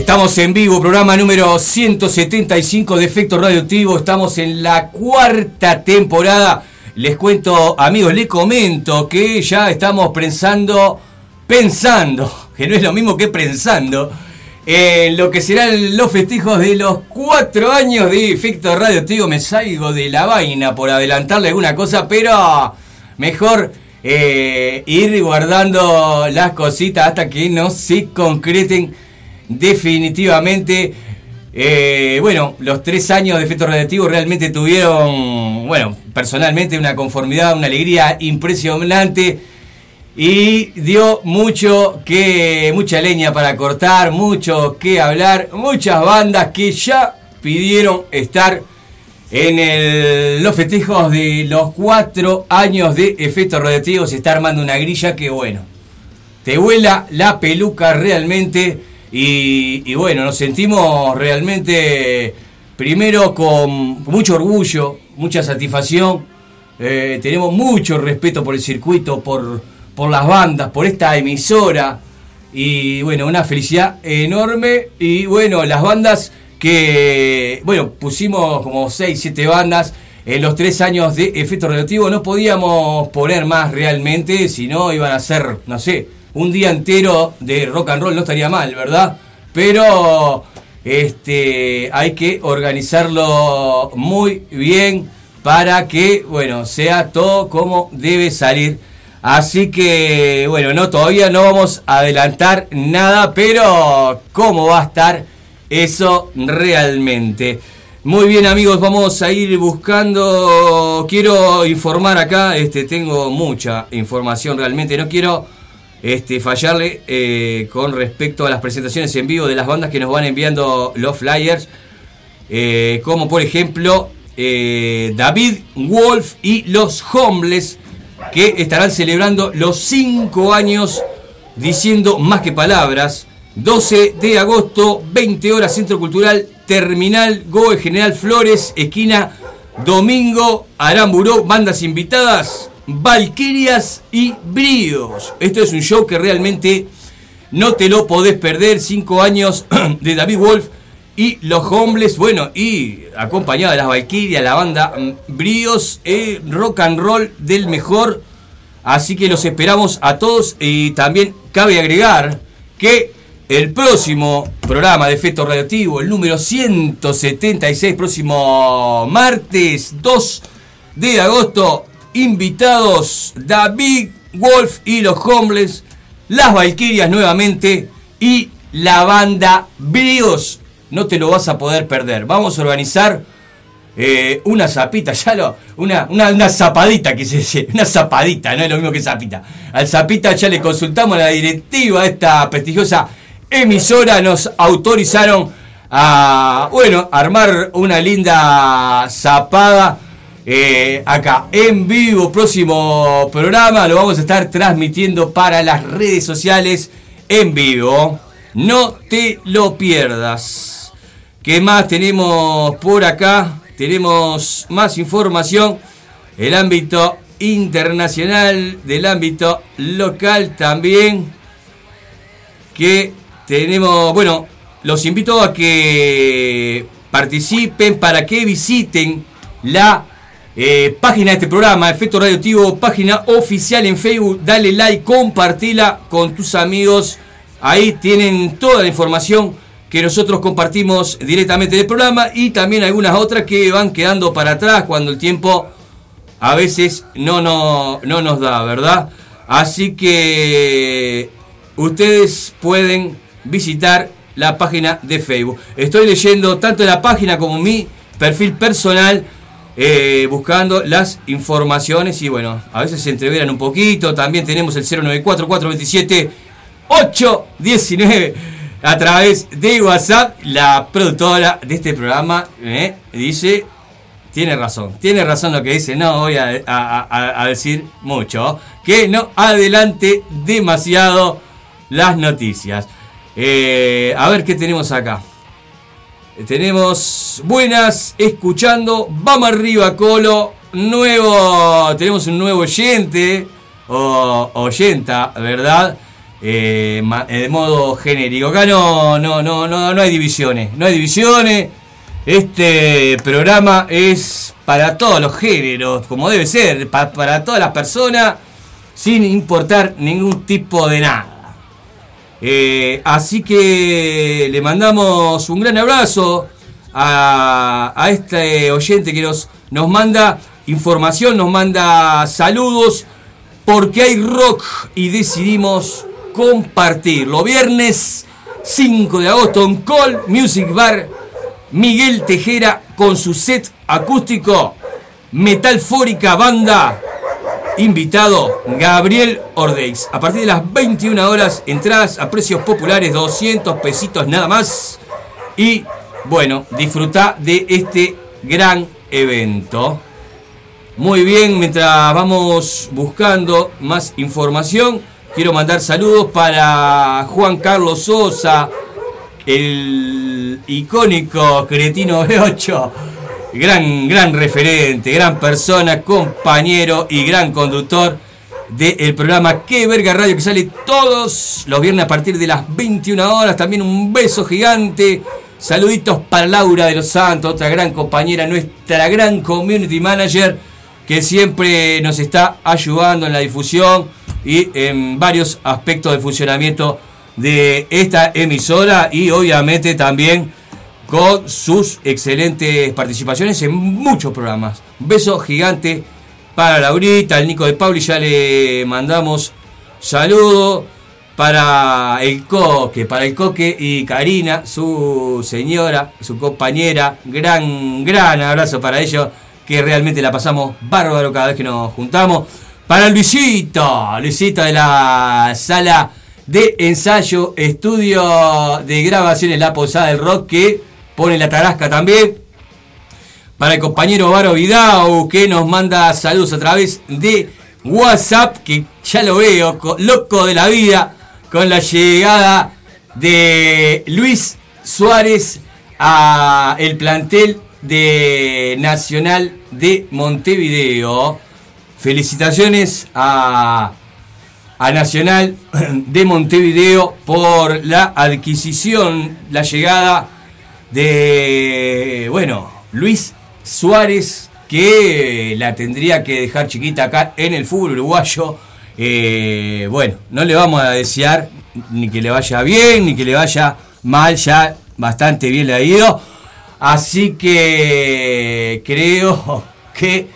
Estamos en vivo, programa número 175 de Efecto Radioactivo. Estamos en la cuarta temporada. Les cuento, amigos, les comento que ya estamos pensando, pensando, que no es lo mismo que pensando, en lo que serán los festejos de los cuatro años de Efecto Radioactivo. Me salgo de la vaina por adelantarle alguna cosa, pero mejor eh, ir guardando las cositas hasta que no se concreten definitivamente. Eh, bueno, los tres años de efecto radioactivo realmente tuvieron, bueno, personalmente una conformidad, una alegría impresionante y dio mucho que, mucha leña para cortar, mucho que hablar, muchas bandas que ya pidieron estar en los festejos de los cuatro años de efecto radioactivo. Se está armando una grilla que, bueno, te vuela la peluca realmente y, bueno, nos sentimos realmente primero con, mucho orgullo, mucha satisfacción, eh, tenemos mucho respeto por el circuito, por, por las bandas, por esta emisora. Y bueno, una felicidad enorme. Y bueno, las bandas que, bueno, pusimos como 6, 7 bandas en los tres años de efecto radioactivo, no podíamos poner más realmente, si no iban a ser, no sé, un día entero de rock and roll, no estaría mal, ¿verdad? Pero este, hay que organizarlo muy bien para que, bueno, sea todo como debe salir. Así que, bueno, no, todavía no vamos a adelantar nada, pero cómo va a estar eso realmente. Muy bien amigos, vamos a ir buscando, quiero informar acá, este, tengo mucha información realmente, no quiero este, fallarle eh, con respecto a las presentaciones en vivo de las bandas que nos van enviando los flyers, eh, como por ejemplo eh, David Wolf y los Homeless, que estarán celebrando los 5 años diciendo más que palabras. 12 de agosto, 20 horas, Centro Cultural Terminal Goe General Flores, esquina Domingo Aramburó, bandas invitadas, Valquirias y Bríos. Esto es un show que realmente no te lo podés perder. 5 años de David Wolf y los Homeless, bueno, y acompañado de las Valquirias, la banda mm, Bríos, eh, rock and roll del mejor. Así que los esperamos a todos y también cabe agregar que el próximo programa de Efecto Radioactivo, el número 176, próximo martes 2 de agosto, invitados David Wolf y los Homeless, las Valquirias nuevamente y la banda Bríos. No te lo vas a poder perder. Vamos a organizar eh, una zapita, ya lo, una, una, zapadita que se dice, una zapadita, no es lo mismo que zapita. Al zapita ya le consultamos a la directiva de esta prestigiosa emisora, nos autorizaron a, bueno, armar una linda zapada. Eh, acá en vivo, próximo programa, lo vamos a estar transmitiendo para las redes sociales en vivo. No te lo pierdas. ¿Qué más tenemos por acá? Tenemos más información. El ámbito internacional, del ámbito local también. Que tenemos, bueno, los invito a que participen para que visiten la eh, página de este programa, Efecto Radioactivo, página oficial en Facebook. Dale like, compartila con tus amigos. Ahí tienen toda la información que nosotros compartimos directamente del programa y también algunas otras que van quedando para atrás cuando el tiempo a veces no, no, no nos da, ¿verdad? Así que ustedes pueden visitar la página de Facebook. Estoy leyendo tanto la página como mi perfil personal, eh, buscando las informaciones y bueno, a veces se entreveran un poquito. También tenemos el 094-427. 819 a través de WhatsApp. La productora de este programa eh, dice, tiene razón, tiene razón lo que dice, no voy a decir mucho, que no adelante demasiado las noticias. Eh, a ver qué tenemos acá. Tenemos buenas, escuchando, vamos arriba Colo, nuevo, tenemos un nuevo oyente, o oyenta, ¿verdad? Eh, eh, de modo genérico. Acá no, no, no, no, no hay divisiones. No hay divisiones. Este programa es para todos los géneros, como debe ser, pa- para todas las personas, sin importar ningún tipo de nada. Eh, así que le mandamos un gran abrazo a, este oyente que nos, nos manda información, nos manda saludos, porque hay rock y decidimos compartirlo. Viernes 5 de agosto en Call Music Bar Miguel Tejera con su set acústico, Metal Fórica Banda, invitado Gabriel Ordeix. A partir de las 21 horas, entradas a precios populares, 200 pesitos nada más. Y bueno, disfruta de este gran evento. Muy bien, mientras vamos buscando más información, quiero mandar saludos para Juan Carlos Sosa, el icónico cretino B8, gran, gran referente, gran persona, compañero y gran conductor del programa Que Verga Radio que sale todos los viernes a partir de las 21 horas. También un beso gigante. Saluditos para Laura de los Santos, otra gran compañera, nuestra gran community manager que siempre nos está ayudando en la difusión y en varios aspectos de funcionamiento de esta emisora y obviamente también con sus excelentes participaciones en muchos programas. Un beso gigante para Laurita, el Nico de Pauli, ya le mandamos saludo para el Coque, para el Coque y Karina, su señora, su compañera, gran, gran abrazo para ellos, que realmente la pasamos bárbaro cada vez que nos juntamos. Para Luisito, Luisito de la sala de ensayo, estudio de grabaciones La Posada del Rock, que pone la tarasca también. Para el compañero Varo Vidao, que nos manda saludos a través de WhatsApp, que ya lo veo, co- loco de la vida, con la llegada de Luis Suárez a el plantel de Nacional de Montevideo. Felicitaciones a, a Nacional de Montevideo por la adquisición, la llegada de, bueno, Luis Suárez, que la tendría que dejar chiquita acá en el fútbol uruguayo. Eh, bueno, no le vamos a desear ni que le vaya bien, ni que le vaya mal, ya bastante bien le ha ido. Así que creo que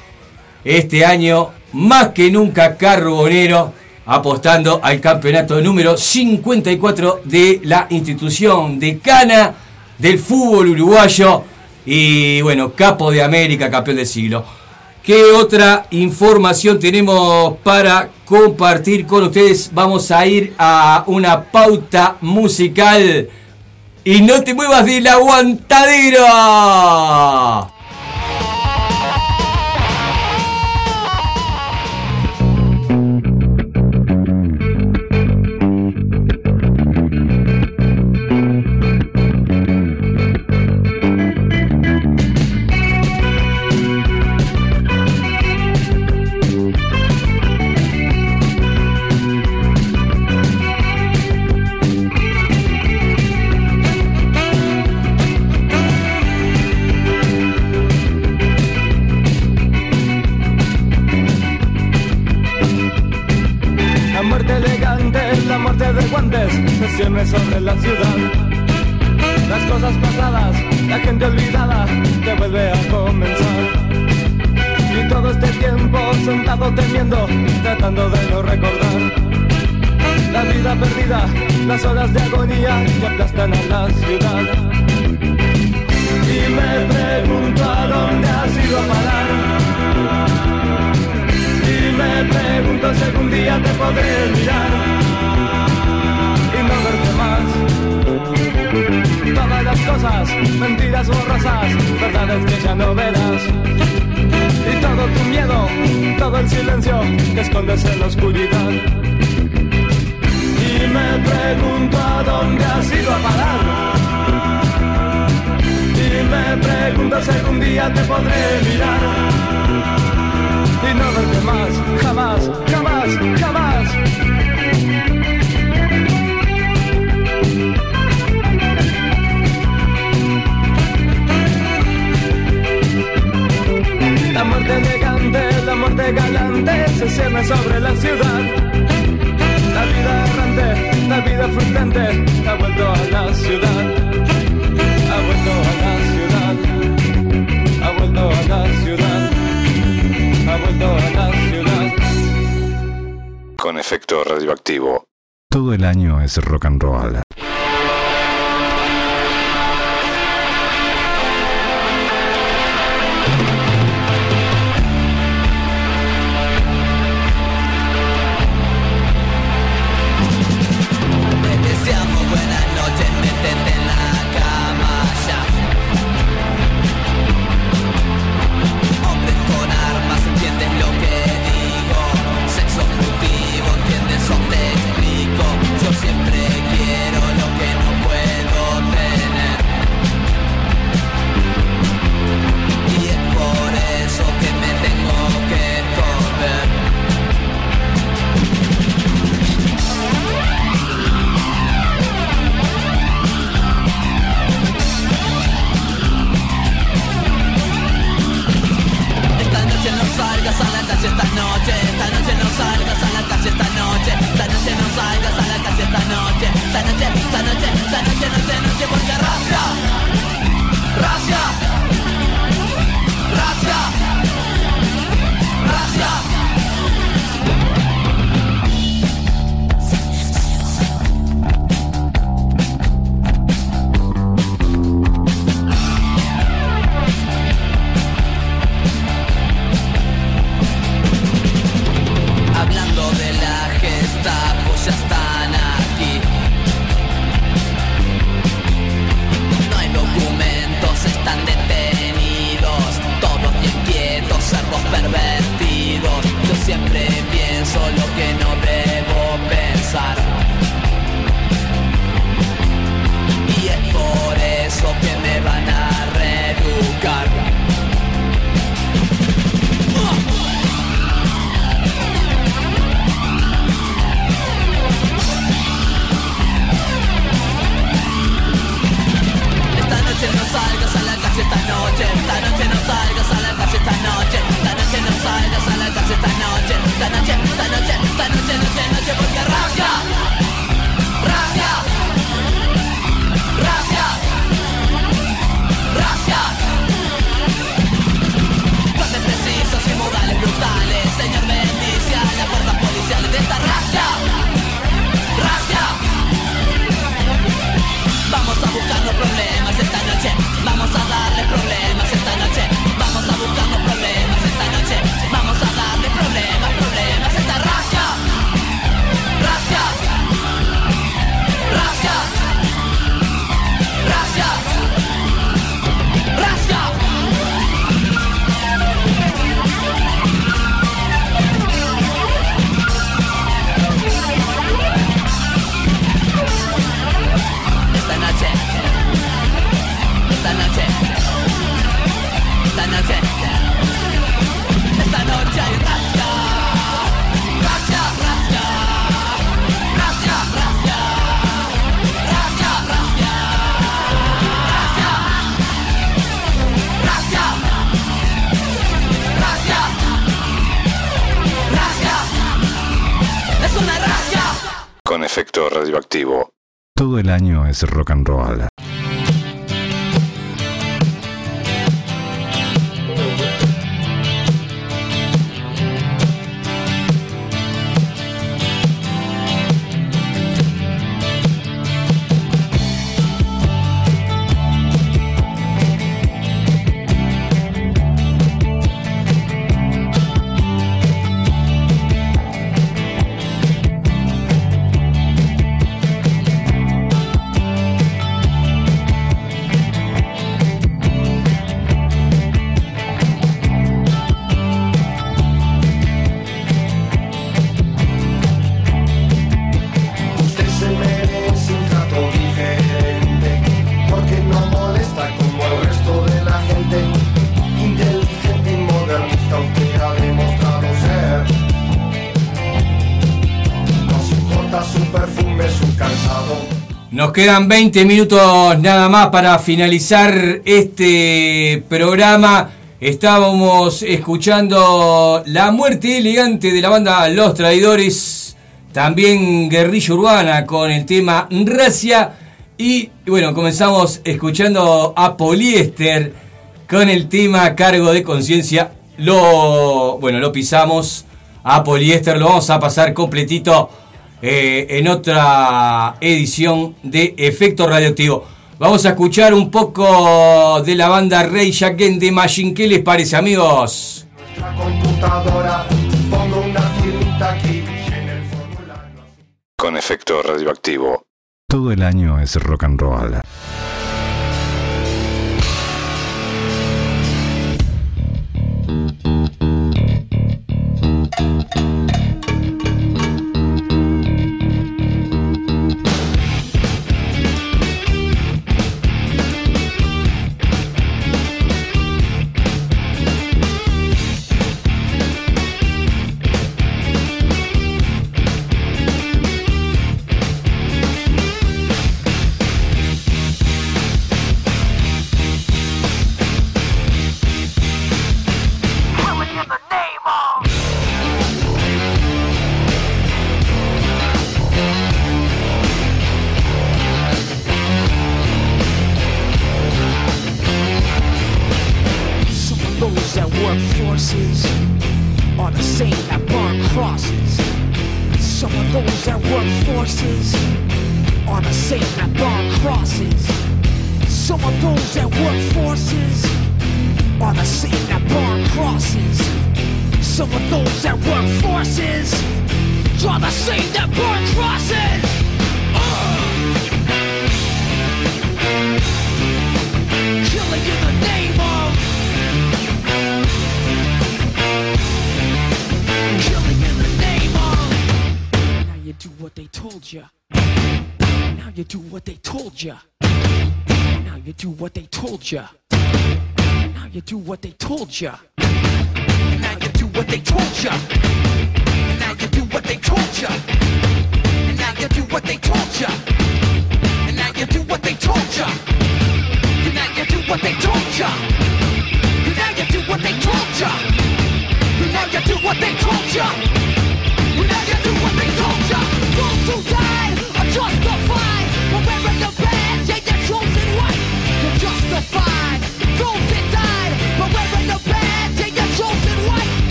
este año, más que nunca, Carbonero apostando al campeonato número 54 de la institución decana del fútbol uruguayo y bueno, capo de América, campeón del siglo. ¿Qué otra información tenemos para compartir con ustedes? Vamos a ir a una pauta musical. Y no te muevas de la borrosas, verdades que ya no verás. Y todo tu miedo, todo el silencio que escondes en la oscuridad. Y me pregunto a dónde has ido a parar. Y me pregunto si algún día te podré mirar y no verte más, jamás, jamás, jamás. Muerte galante se cierne sobre la ciudad. La vida errante, la vida frustrante ha vuelto a la ciudad. Ha vuelto a la ciudad. Ha vuelto a la ciudad. Ha vuelto a la ciudad. Con efecto radioactivo. Todo el año es rock and roll. Rock and roll. Quedan 20 minutos nada más para finalizar este programa. Estábamos escuchando La muerte elegante de la banda Los Traidores, también Guerrilla Urbana con el tema Racia y bueno, comenzamos escuchando a Poliéster con el tema Cargo de Conciencia. Lo bueno, lo pisamos a Poliéster, lo vamos a pasar completito eh, en otra edición de Efecto Radioactivo. Vamos a escuchar un poco de la banda Rey Jaquen de Machine. ¿Qué les parece, amigos? La computadora Pongo una firmita aquí en el formulario Con efecto radioactivo. Todo el año es rock and roll. Now you do what they told ya.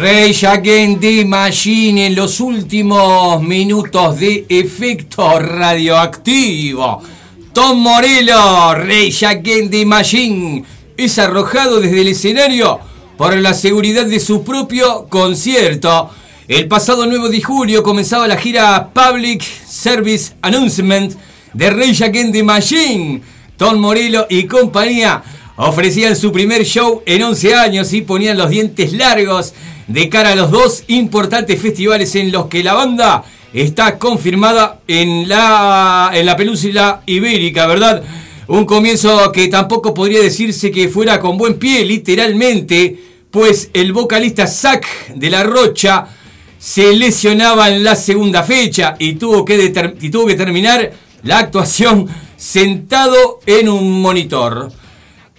Rage Against the Machine en los últimos minutos de efecto radioactivo. Tom Morello, Rage Against the Machine, es arrojado desde el escenario por la seguridad de su propio concierto. El pasado 9 de julio comenzaba la gira Public Service Announcement de Rage Against the Machine. Tom Morello y compañía ofrecían su primer show en 11 años y ponían los dientes largos de cara a los dos importantes festivales en los que la banda está confirmada en la, en la península ibérica, ¿verdad? Un comienzo que tampoco podría decirse que fuera con buen pie, literalmente, pues el vocalista Zack de la Rocha se lesionaba en la segunda fecha y tuvo que, y tuvo que terminar la actuación sentado en un monitor.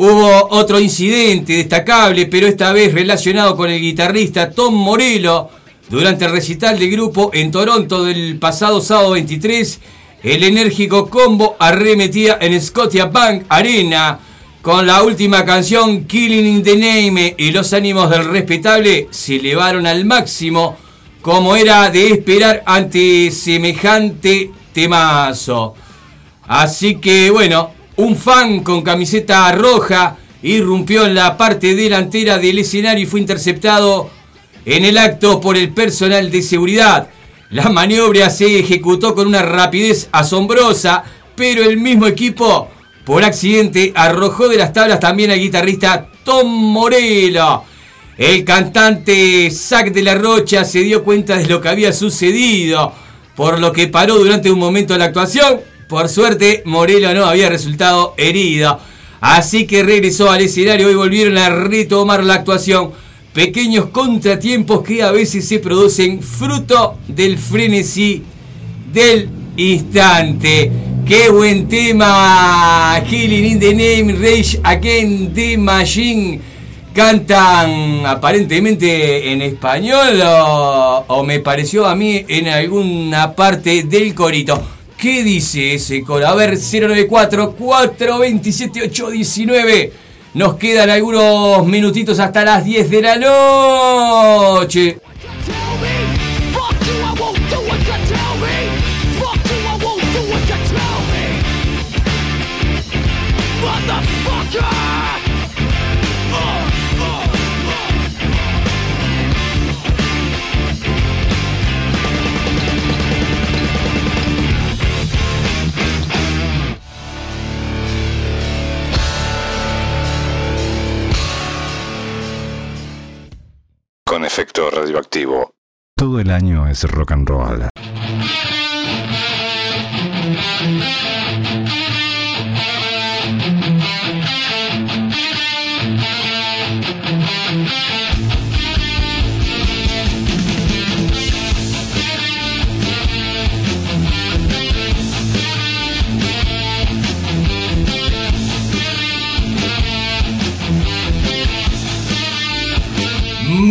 Hubo otro incidente destacable, pero esta vez relacionado con el guitarrista Tom Morello. Durante el recital de grupo en Toronto del pasado sábado 23, el enérgico combo arremetía en Scotia Bank Arena con la última canción Killing in the Name y los ánimos del respetable se elevaron al máximo como era de esperar ante semejante temazo. Así que bueno, un fan con camiseta roja irrumpió en la parte delantera del escenario y fue interceptado en el acto por el personal de seguridad. La maniobra se ejecutó con una rapidez asombrosa, pero el mismo equipo, por accidente, arrojó de las tablas también al guitarrista Tom Morello. El cantante Zack de la Rocha se dio cuenta de lo que había sucedido, por lo que paró durante un momento la actuación. Por suerte, Morello no había resultado herido. Así que regresó al escenario y volvieron a retomar la actuación. Pequeños contratiempos que a veces se producen fruto del frenesí del instante. ¡Qué buen tema! Killing in the Name, Rage Again, The Machine. Cantan aparentemente en español o, o me pareció a mí en alguna parte del corito. ¿Qué dice ese coro? A ver, 094 427 819. Nos quedan algunos minutitos hasta las 10 de la noche. Radioactivo. Todo el año es rock and roll.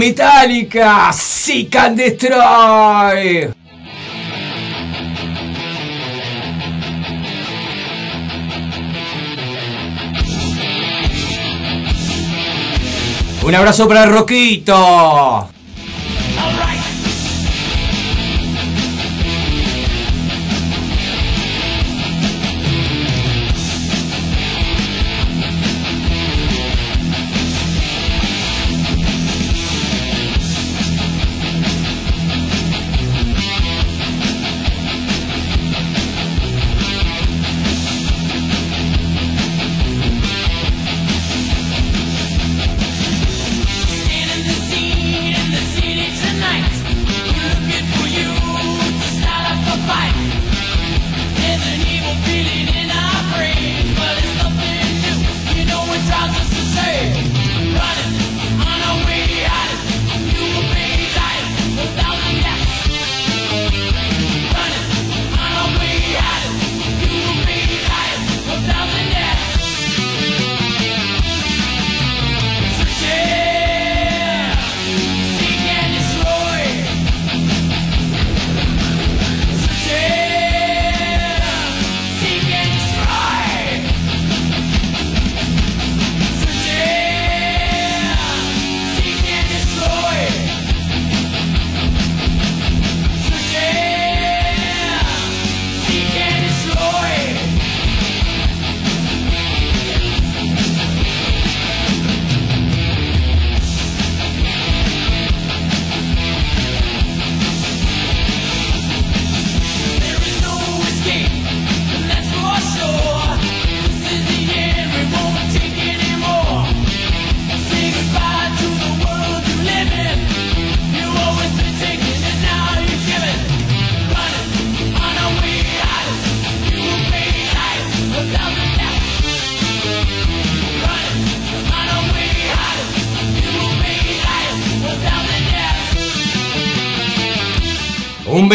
Metallica, Seek and Destroy. Un abrazo para Roquito.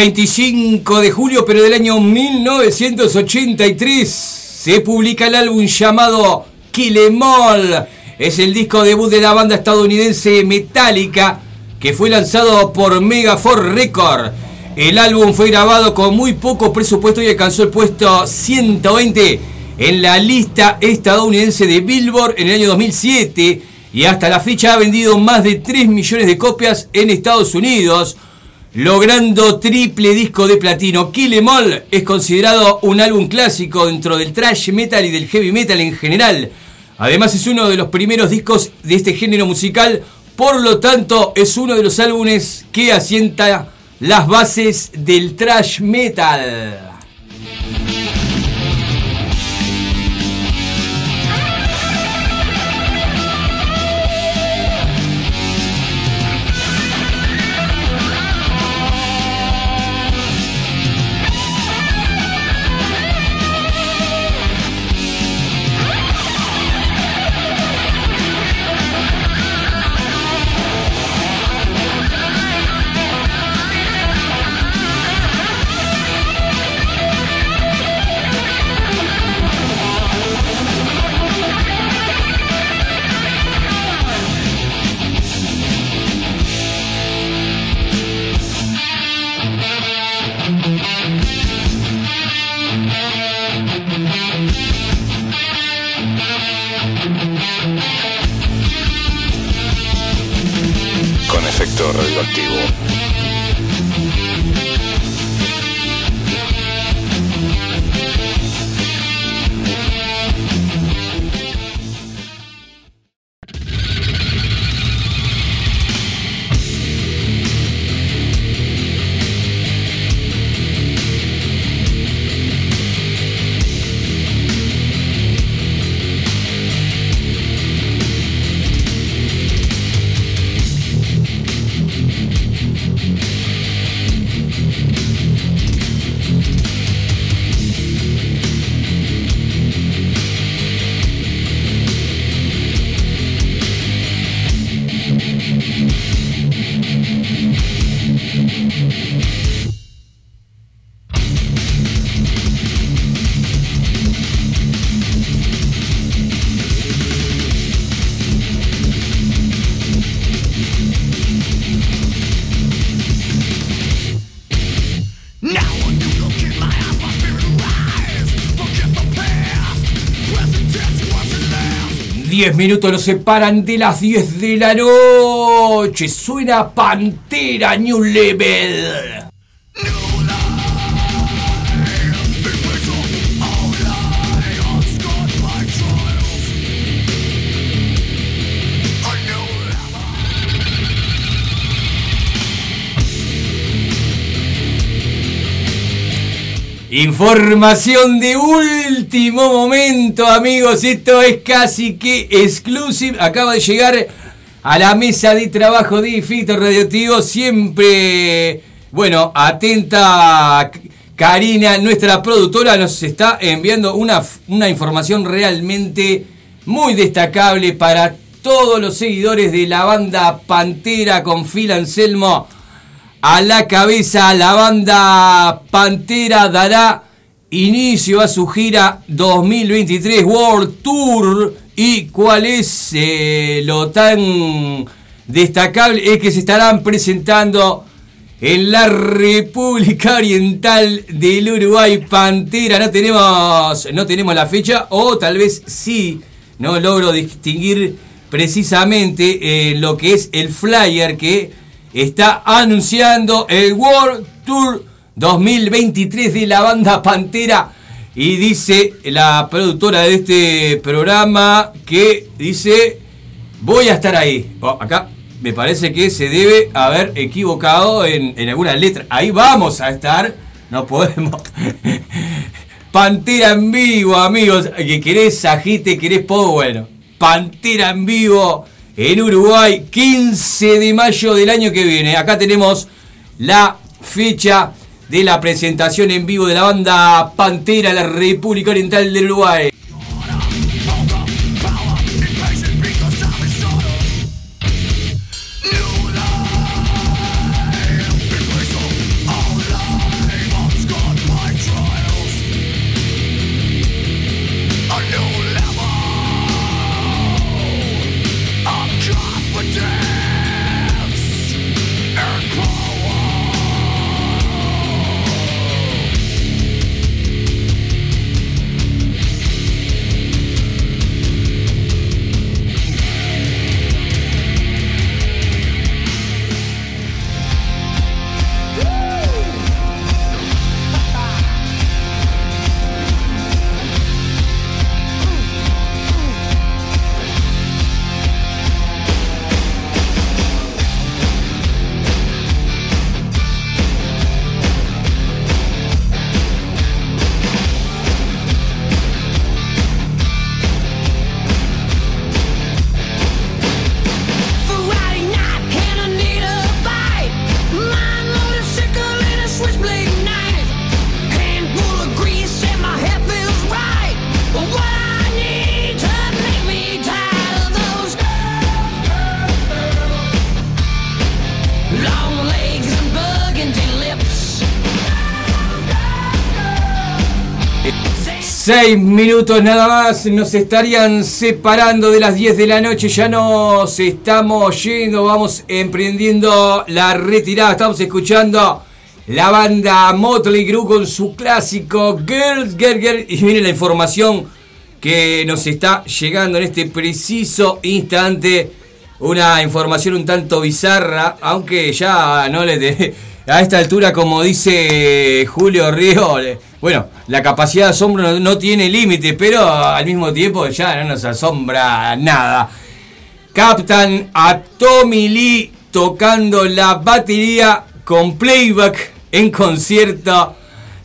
25 de julio, pero del año 1983, se publica el álbum llamado Kill Em All. Es el disco debut de la banda estadounidense Metallica que fue lanzado por Megafor Record. El álbum fue grabado con muy poco presupuesto y alcanzó el puesto 120 en la lista estadounidense de Billboard en el año 2007 y hasta la fecha ha vendido más de 3 millones de copias en Estados Unidos, logrando triple disco de platino. Kill Em All es considerado un álbum clásico dentro del thrash metal y del heavy metal en general. Además es uno de los primeros discos de este género musical, por lo tanto es uno de los álbumes que asienta las bases del thrash metal. Radioactivo. 10 minutos nos separan de las 10 de la noche. Suena Pantera New Level. Información de último momento, amigos. Esto es casi que exclusive. Acaba de llegar a la mesa de trabajo de Fito Radioactivo. Siempre, bueno, atenta Karina, nuestra productora, nos está enviando una, una información realmente muy destacable para todos los seguidores de la banda Pantera con Phil Anselmo a la cabeza. La banda Pantera dará inicio a su gira 2023 World Tour. ¿Y cuál es eh, lo tan destacable? Es que se estarán presentando en la República Oriental del Uruguay. Pantera, no tenemos, no tenemos la fecha, o tal vez sí, no logro distinguir precisamente eh, lo que es el flyer que está anunciando el World Tour 2023 de la banda Pantera. Y dice la productora de este programa que dice, voy a estar ahí. Oh, acá me parece que se debe haber equivocado en, en alguna letra. Ahí vamos a estar. No podemos. Pantera en vivo, amigos. Que querés agite, querés poco, bueno. Pantera en vivo en Uruguay, 15 de mayo del año que viene. Acá tenemos la fecha de la presentación en vivo de la banda Pantera, la República Oriental del Uruguay. Seis minutos nada más nos estarían separando de las 10 de la noche. Ya nos estamos yendo, vamos emprendiendo la retirada. Estamos escuchando la banda Motley Crue con su clásico Girls, Girl, Girl. Y viene la información que nos está llegando en este preciso instante. Una información un tanto bizarra, aunque ya no le... De, a esta altura, como dice Julio Río, bueno, la capacidad de asombro no, no tiene límite, pero al mismo tiempo ya no nos asombra nada. Captan a Tommy Lee tocando la batería con playback en concierto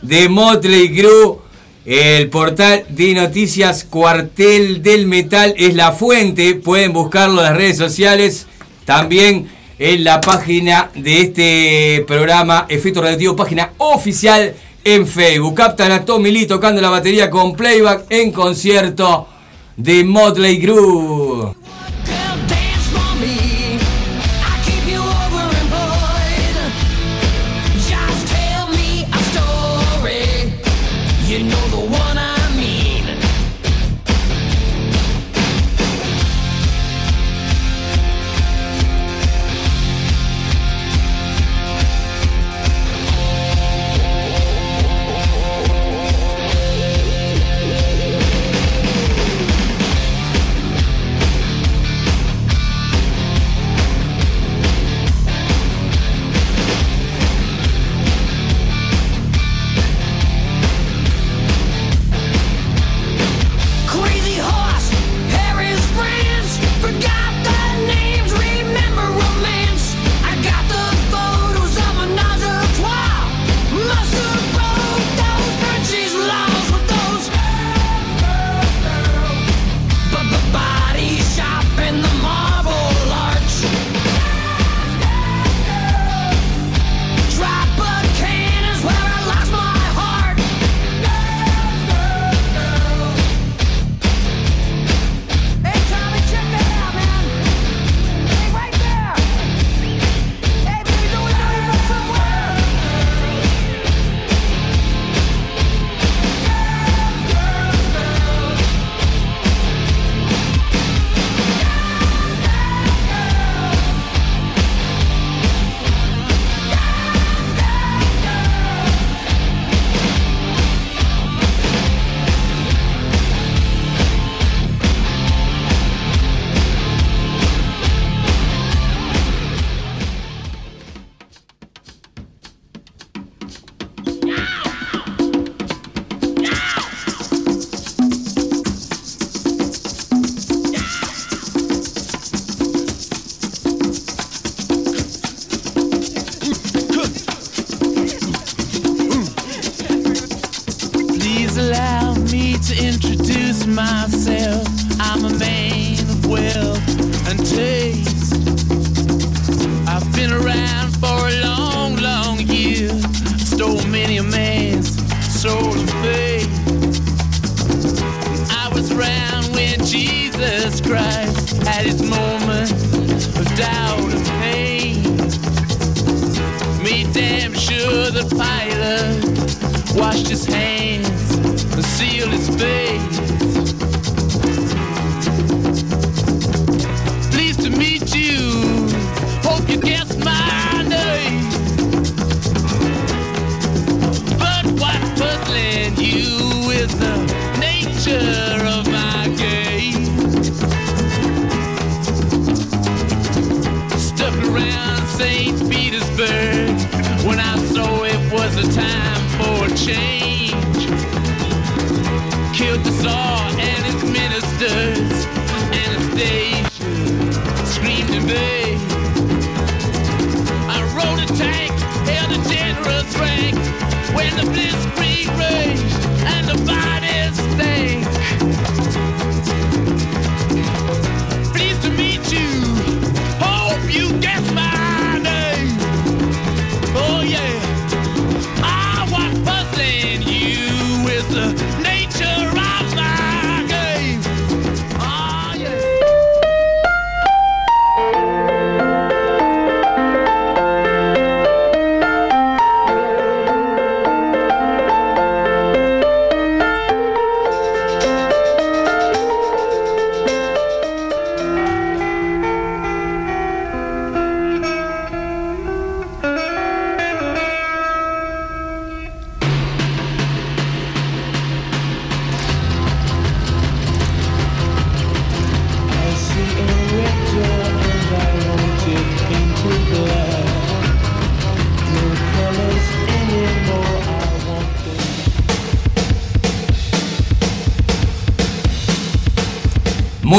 de Motley Crue. El portal de noticias Cuartel del Metal es la fuente. Pueden buscarlo en las redes sociales. También en la página de este programa Efecto Radioactivo, página oficial en Facebook. Captan a Tommy Lee tocando la batería con playback en concierto de Motley Crue.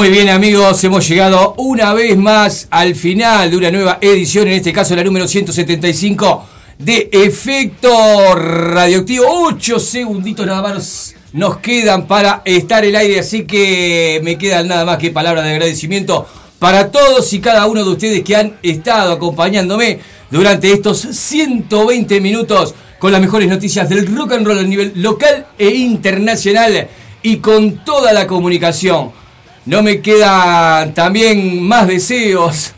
Muy bien amigos, hemos llegado una vez más al final de una nueva edición, en este caso la número 175 de Efecto Radioactivo. 8 segunditos nada más nos quedan para estar el aire, así que me quedan nada más que palabras de agradecimiento para todos y cada uno de ustedes que han estado acompañándome durante estos 120 minutos con las mejores noticias del rock and roll a nivel local e internacional y con toda la comunicación. No me quedan también más deseos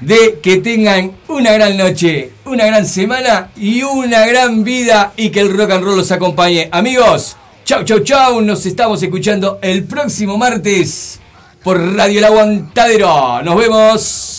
de que tengan una gran noche, una gran semana y una gran vida y que el rock and roll los acompañe. Amigos, chau, chau, chau. Nos estamos escuchando el próximo martes por Radio El Aguantadero. Nos vemos.